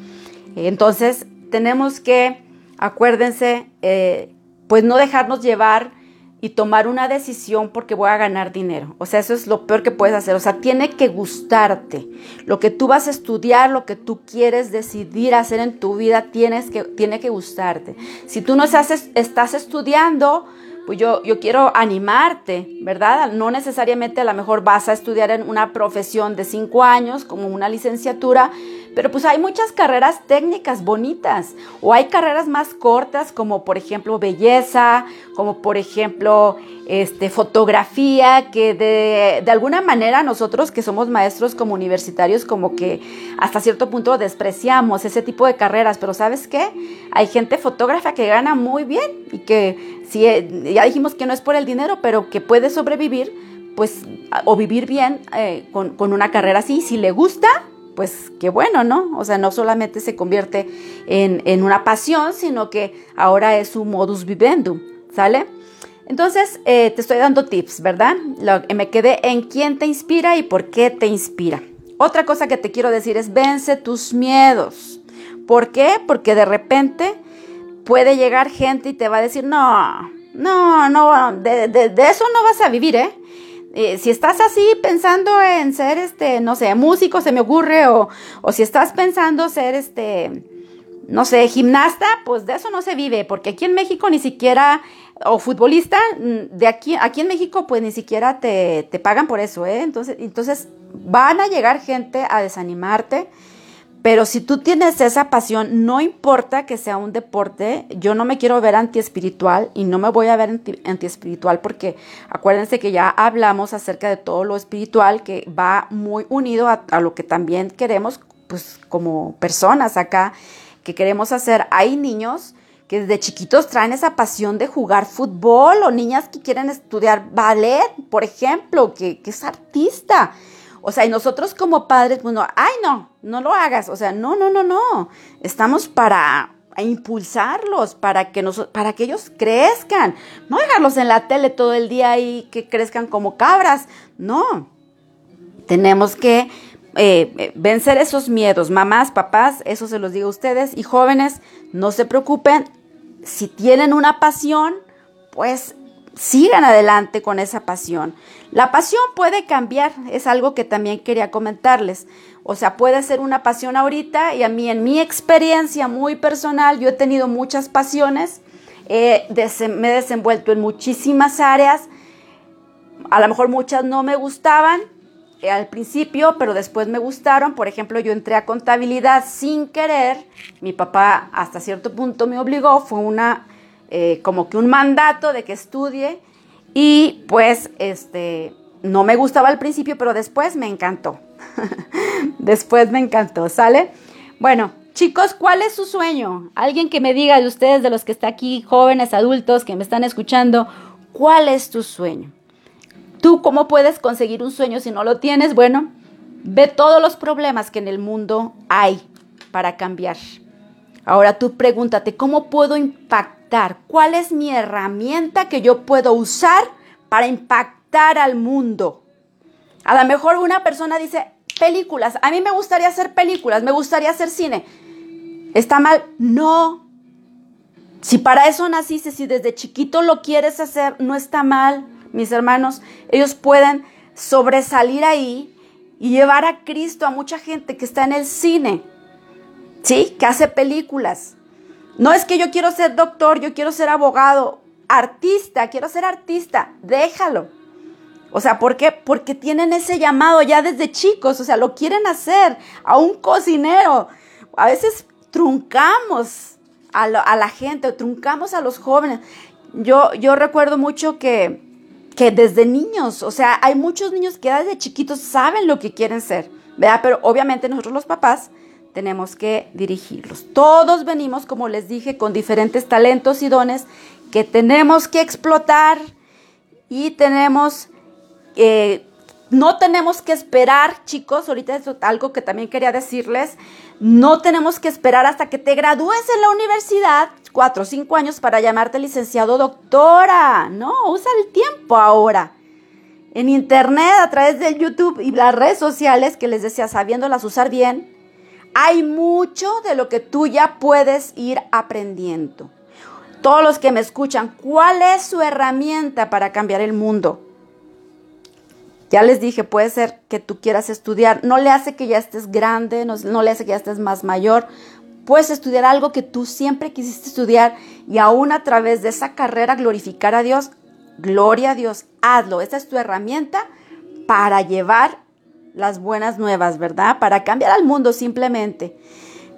Entonces, tenemos que, acuérdense, eh, pues no dejarnos llevar y tomar una decisión porque voy a ganar dinero. O sea, eso es lo peor que puedes hacer. O sea, tiene que gustarte. Lo que tú vas a estudiar, lo que tú quieres decidir hacer en tu vida, tienes que, tiene que gustarte. Si tú no estás, estás estudiando, pues yo, yo quiero animarte, ¿verdad? No necesariamente a lo mejor vas a estudiar en una profesión de cinco años, como una licenciatura, pero pues hay muchas carreras técnicas bonitas o hay carreras más cortas como por ejemplo belleza, como por ejemplo este, fotografía, que de, de alguna manera nosotros que somos maestros como universitarios como que hasta cierto punto despreciamos ese tipo de carreras, pero ¿sabes qué? Hay gente fotógrafa que gana muy bien y que si, ya dijimos que no es por el dinero, pero que puede sobrevivir pues o vivir bien eh, con, con, una carrera así, si le gusta, pues qué bueno, ¿no? O sea, no solamente se convierte en, una pasión, sino que ahora es su modus vivendum, ¿sale? Entonces, eh, te estoy dando tips, ¿verdad? me quedé en quién te inspira y por qué te inspira. Otra cosa que te quiero decir es vence tus miedos. ¿Por qué? Porque de repente puede llegar gente y te va a decir, no, no, no, de, de eso no vas a vivir, ¿eh? Eh, si estás así pensando en ser, este, no sé, músico, se me ocurre, o, o si estás pensando ser, este, no sé, gimnasta, pues de eso no se vive, porque aquí en México ni siquiera, o futbolista, mm, de aquí, aquí en México, pues ni siquiera te, te pagan por eso, ¿eh? Entonces, entonces van a llegar gente a desanimarte pero si tú tienes esa pasión, no importa que sea un deporte, yo no me quiero ver antiespiritual y no me voy a ver antiespiritual porque acuérdense que ya hablamos acerca de todo lo espiritual que va muy unido a, a lo que también queremos, pues como personas acá, que queremos hacer. Hay niños que desde chiquitos traen esa pasión de jugar fútbol o niñas que quieren estudiar ballet, por ejemplo, que, que es artista. O sea, y nosotros como padres, bueno, ay no, no lo hagas. O sea, no, no, no, no. Estamos para impulsarlos, para que, nos, para que ellos crezcan. No dejarlos en la tele todo el día y que crezcan como cabras. No. Tenemos que eh, eh, vencer esos miedos. Mamás, papás, eso se los digo a ustedes. Y jóvenes, no se preocupen. Si tienen una pasión, pues sigan adelante con esa pasión. La pasión puede cambiar, es algo que también quería comentarles. O sea, puede ser una pasión ahorita y a mí en mi experiencia muy personal, yo he tenido muchas pasiones, me he desenvuelto en muchísimas áreas, a lo mejor muchas no me gustaban eh, al principio, pero después me gustaron. Por ejemplo, yo entré a contabilidad sin querer, mi papá hasta cierto punto me obligó, fue una eh, como que un mandato de que estudie y pues este no me gustaba al principio, pero después me encantó. después me encantó, ¿sale? Bueno, chicos, ¿cuál es su sueño? Alguien que me diga de ustedes, de los que están aquí, jóvenes, adultos, que me están escuchando, ¿cuál es tu sueño? ¿Tú cómo puedes conseguir un sueño si no lo tienes? Bueno, ve todos los problemas que en el mundo hay para cambiar. Ahora tú pregúntate, ¿cómo puedo impactar? ¿Cuál es mi herramienta que yo puedo usar para impactar al mundo? A lo mejor una persona dice, películas, a mí me gustaría hacer películas, me gustaría hacer cine. ¿Está mal? No. Si para eso naciste, si desde chiquito lo quieres hacer, no está mal, mis hermanos. Ellos pueden sobresalir ahí y llevar a Cristo a mucha gente que está en el cine, ¿sí? Que hace películas. No es que yo quiero ser doctor, yo quiero ser abogado, artista, quiero ser artista, déjalo. O sea, ¿por qué? Porque tienen ese llamado ya desde chicos, o sea, lo quieren hacer a un cocinero. A veces truncamos a, la gente, truncamos a los jóvenes. Yo, yo recuerdo mucho que, que desde niños, o sea, hay muchos niños que desde chiquitos saben lo que quieren ser, ¿verdad? Pero obviamente nosotros los papás tenemos que dirigirlos. Todos venimos, como les dije, con diferentes talentos y dones que tenemos que explotar y tenemos eh, no tenemos que esperar, chicos, ahorita es algo que también quería decirles, no tenemos que esperar hasta que te gradúes en la universidad, cuatro o cinco años, para llamarte licenciado doctora. No, usa el tiempo ahora. En internet, a través de YouTube y las redes sociales, que les decía, sabiéndolas usar bien, hay mucho de lo que tú ya puedes ir aprendiendo. Todos los que me escuchan, ¿cuál es su herramienta para cambiar el mundo? Ya les dije, puede ser que tú quieras estudiar, no le hace que ya estés grande, no, le hace que ya estés más mayor. Puedes estudiar algo que tú siempre quisiste estudiar y aún a través de esa carrera glorificar a Dios. Gloria a Dios, hazlo. Esta es tu herramienta para llevar las buenas nuevas, ¿verdad? Para cambiar al mundo simplemente.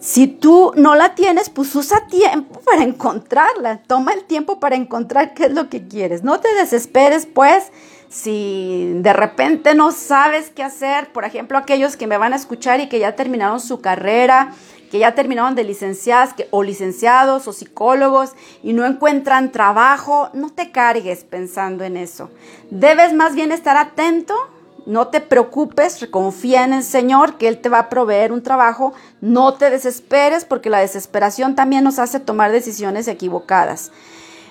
Si tú no la tienes, pues usa tiempo para encontrarla. Toma el tiempo para encontrar qué es lo que quieres. No te desesperes, pues, si de repente no sabes qué hacer, por ejemplo, aquellos que me van a escuchar y que ya terminaron su carrera, que ya terminaron de licenciadas o licenciados o psicólogos y no encuentran trabajo, no te cargues pensando en eso. Debes más bien estar atento, no te preocupes, confía en el Señor que Él te va a proveer un trabajo, no te desesperes porque la desesperación también nos hace tomar decisiones equivocadas.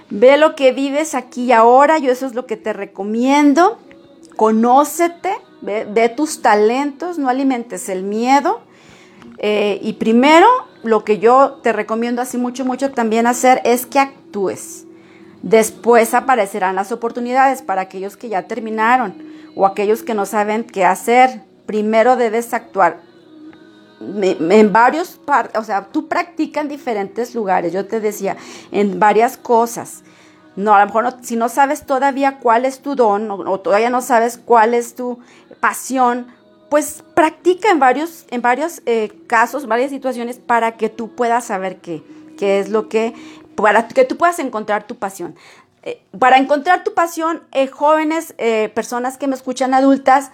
Ve lo que vives aquí y ahora, yo eso es lo que te recomiendo. Conócete, ve, tus talentos, no alimentes el miedo. Eh, y primero, lo que yo te recomiendo así mucho, mucho también hacer es que actúes. Después aparecerán las oportunidades para aquellos que ya terminaron o aquellos que no saben qué hacer. Primero debes actuar en varios partes, o sea, tú practicas en diferentes lugares, yo te decía, en varias cosas. No, a lo mejor si no sabes todavía cuál es tu don o, todavía no sabes cuál es tu pasión, pues practica en varios, en varios eh, casos, varias situaciones para que tú puedas saber qué, qué es lo que, para que tú puedas encontrar tu pasión. Eh, para encontrar tu pasión, eh, jóvenes, personas que me escuchan adultas,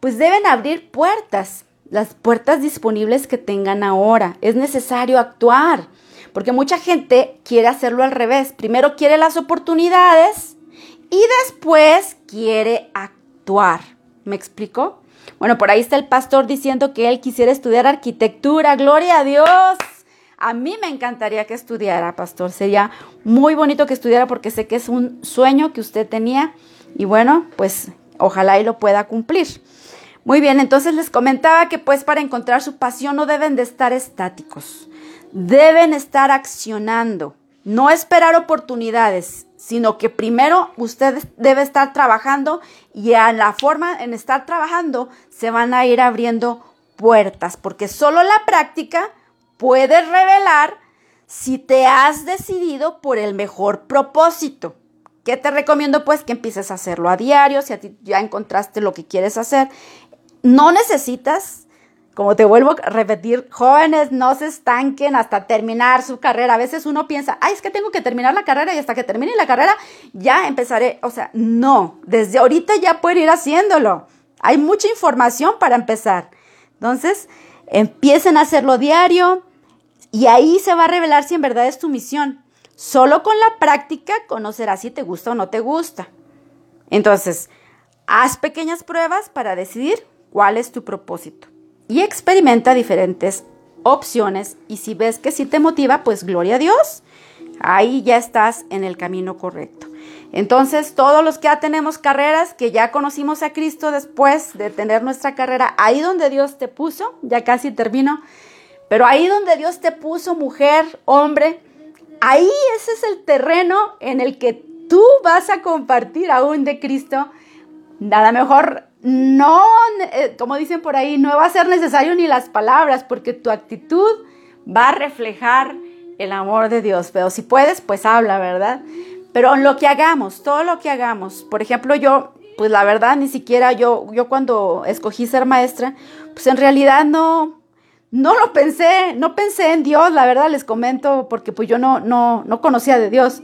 pues deben abrir puertas las puertas disponibles que tengan ahora. Es necesario actuar, porque mucha gente quiere hacerlo al revés. Primero quiere las oportunidades y después quiere actuar. ¿Me explico? Bueno, por ahí está el pastor diciendo que él quisiera estudiar arquitectura. Gloria a Dios. A mí me encantaría que estudiara, pastor. Sería muy bonito que estudiara porque sé que es un sueño que usted tenía y bueno, pues ojalá y lo pueda cumplir. Muy bien, entonces les comentaba que pues para encontrar su pasión no deben de estar estáticos, deben estar accionando, no esperar oportunidades, sino que primero usted debe estar trabajando y a la forma en estar trabajando se van a ir abriendo puertas, porque solo la práctica puede revelar si te has decidido por el mejor propósito. ¿Qué te recomiendo? Pues que empieces a hacerlo a diario, si a ti ya encontraste lo que quieres hacer, no necesitas, como te vuelvo a repetir, jóvenes no se estanquen hasta terminar su carrera. A veces uno piensa, ay, es que tengo que terminar la carrera y hasta que termine la carrera ya empezaré. O sea, no, desde ahorita ya pueden ir haciéndolo. Hay mucha información para empezar. Entonces, empiecen a hacerlo diario y ahí se va a revelar si en verdad es tu misión. Solo con la práctica conocerás si te gusta o no te gusta. Entonces, haz pequeñas pruebas para decidir cuál es tu propósito. Y experimenta diferentes opciones y si ves que sí te motiva, pues gloria a Dios. Ahí ya estás en el camino correcto. Entonces, todos los que ya tenemos carreras, que ya conocimos a Cristo después de tener nuestra carrera, ahí donde Dios te puso, ya casi termino, pero ahí donde Dios te puso, mujer, hombre, ahí ese es el terreno en el que tú vas a compartir aún de Cristo. A lo mejor no, eh, como dicen por ahí, no va a ser necesario ni las palabras, porque tu actitud va a reflejar el amor de Dios. Pero si puedes, pues habla, ¿verdad? Pero en lo que hagamos, todo lo que hagamos, por ejemplo, yo, pues la verdad, ni siquiera yo, yo cuando escogí ser maestra, pues en realidad no, no lo pensé, no pensé en Dios, la verdad les comento, porque pues yo no, no, no conocía de Dios.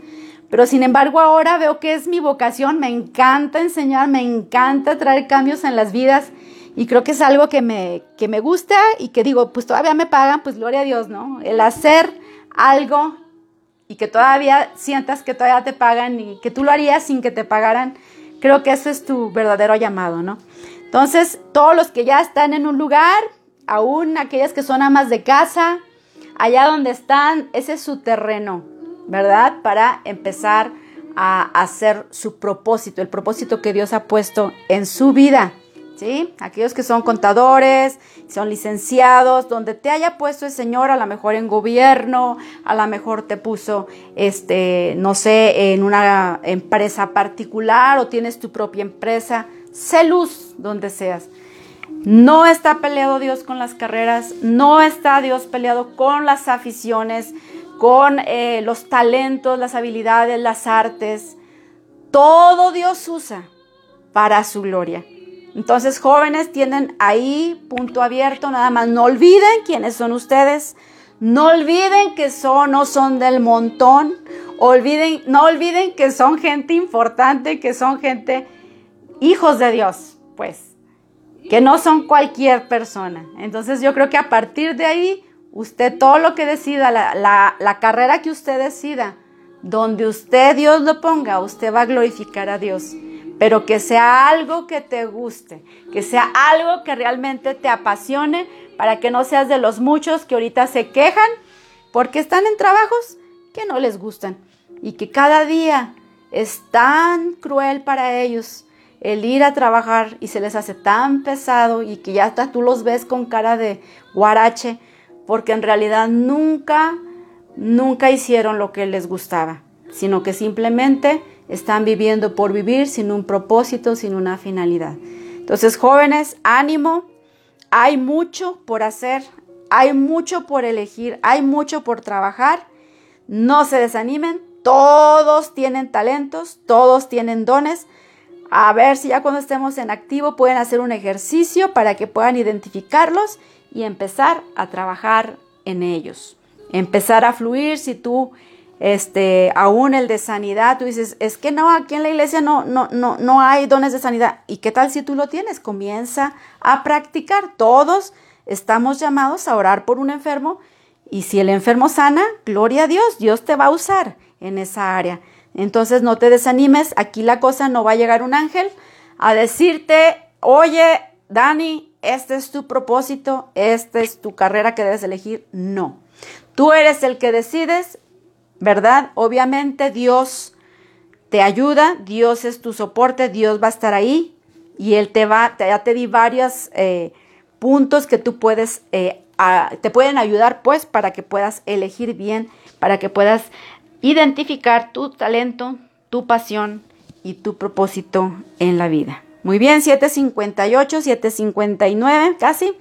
Pero sin embargo ahora veo que es mi vocación, me encanta enseñar, me encanta traer cambios en las vidas y creo que es algo que me, que me gusta y que digo, pues todavía me pagan, pues gloria a Dios, ¿no? El hacer algo y que todavía sientas que todavía te pagan y que tú lo harías sin que te pagaran, creo que eso es tu verdadero llamado, ¿no? Entonces, todos los que ya están en un lugar, aún aquellas que son amas de casa, allá donde están, ese es su terreno, ¿verdad? Para empezar a hacer su propósito, el propósito que Dios ha puesto en su vida. ¿sí? Aquellos que son contadores, son licenciados, donde te haya puesto el Señor, a lo mejor en gobierno, a lo mejor te puso, este, no sé, en una empresa particular o tienes tu propia empresa, sé luz donde seas. No está peleado Dios con las carreras, no está Dios peleado con las aficiones, con eh, los talentos, las habilidades, las artes. Todo Dios usa para su gloria. Entonces, jóvenes, tienen ahí punto abierto, nada más. No olviden quiénes son ustedes. No olviden que son, no son del montón. Olviden, no olviden que son gente importante, que son gente hijos de Dios, pues, que no son cualquier persona. Entonces yo creo que a partir de ahí, usted todo lo que decida, la, la, carrera que usted decida, donde usted Dios lo ponga, usted va a glorificar a Dios pero que sea algo que te guste, que sea algo que realmente te apasione, para que no seas de los muchos que ahorita se quejan porque están en trabajos que no les gustan y que cada día es tan cruel para ellos el ir a trabajar y se les hace tan pesado y que ya hasta tú los ves con cara de guarache porque en realidad nunca, nunca hicieron lo que les gustaba, sino que simplemente están viviendo por vivir sin un propósito, sin una finalidad. Entonces, jóvenes, ánimo, hay mucho por hacer, hay mucho por elegir, hay mucho por trabajar. No se desanimen, todos tienen talentos, todos tienen dones. A ver si ya cuando estemos en activo pueden hacer un ejercicio para que puedan identificarlos y empezar a trabajar en ellos. Empezar a fluir si tú este, aún el de sanidad, tú dices, es que no, aquí en la iglesia no, no, no, no hay dones de sanidad. ¿Y qué tal si tú lo tienes? Comienza a practicar. Todos estamos llamados a orar por un enfermo y si el enfermo sana, gloria a Dios, Dios te va a usar en esa área. Entonces no te desanimes, aquí la cosa no va a llegar un ángel a decirte, oye, Dani, este es tu propósito, esta es tu carrera que debes elegir. No, tú eres el que decides ¿verdad? Obviamente Dios te ayuda, Dios es tu soporte, Dios va a estar ahí y Él te va, ya te di varios eh, puntos que tú puedes, eh, te pueden ayudar pues para que puedas elegir bien, para que puedas identificar tu talento, tu pasión y tu propósito en la vida. Muy bien, 758, 759 casi.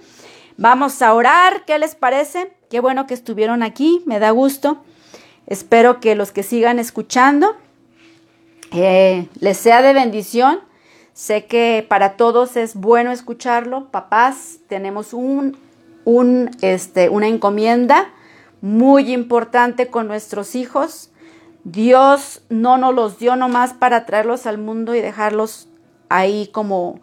Vamos a orar, ¿qué les parece? Qué bueno que estuvieron aquí, me da gusto. Espero que los que sigan escuchando eh, les sea de bendición. Sé que para todos es bueno escucharlo. Papás, tenemos un, un, este, una encomienda muy importante con nuestros hijos. Dios no nos los dio nomás para traerlos al mundo y dejarlos ahí como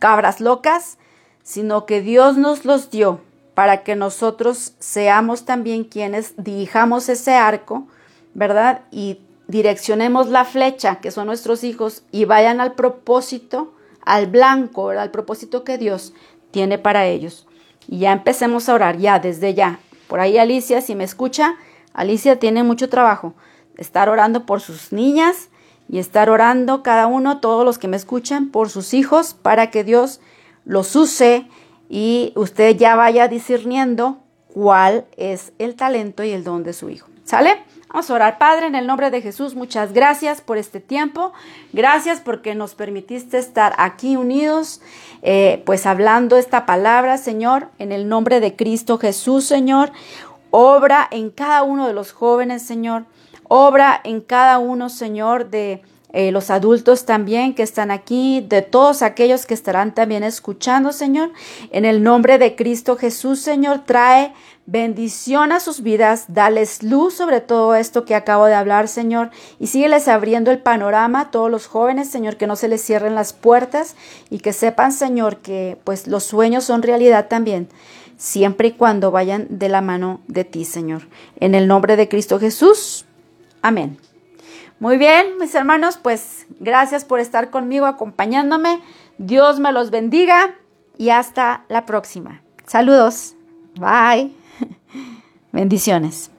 cabras locas, sino que Dios nos los dio para que nosotros seamos también quienes dirijamos ese arco, ¿verdad? Y direccionemos la flecha, que son nuestros hijos, y vayan al propósito, al blanco, al propósito que Dios tiene para ellos. Y ya empecemos a orar, ya, desde ya. Por ahí Alicia, si me escucha, Alicia tiene mucho trabajo. estar orando por sus niñas y estar orando cada uno, todos los que me escuchan, por sus hijos, para que Dios los use y usted ya vaya discerniendo cuál es el talento y el don de su hijo. ¿Sale? Vamos a orar, Padre, en el nombre de Jesús. Muchas gracias por este tiempo. Gracias porque nos permitiste estar aquí unidos, eh, pues hablando esta palabra, Señor, en el nombre de Cristo Jesús, Señor. Obra en cada uno de los jóvenes, Señor. Obra en cada uno, Señor, de eh, los adultos también que están aquí, de todos aquellos que estarán también escuchando, Señor. En el nombre de Cristo Jesús, Señor, trae bendición a sus vidas, dales luz sobre todo esto que acabo de hablar, Señor, y sígueles abriendo el panorama a todos los jóvenes, Señor, que no se les cierren las puertas y que sepan, Señor, que pues los sueños son realidad también, siempre y cuando vayan de la mano de ti, Señor. En el nombre de Cristo Jesús. Amén. Muy bien, mis hermanos, pues gracias por estar conmigo acompañándome. Dios me los bendiga y hasta la próxima. Saludos. Bye. Bendiciones.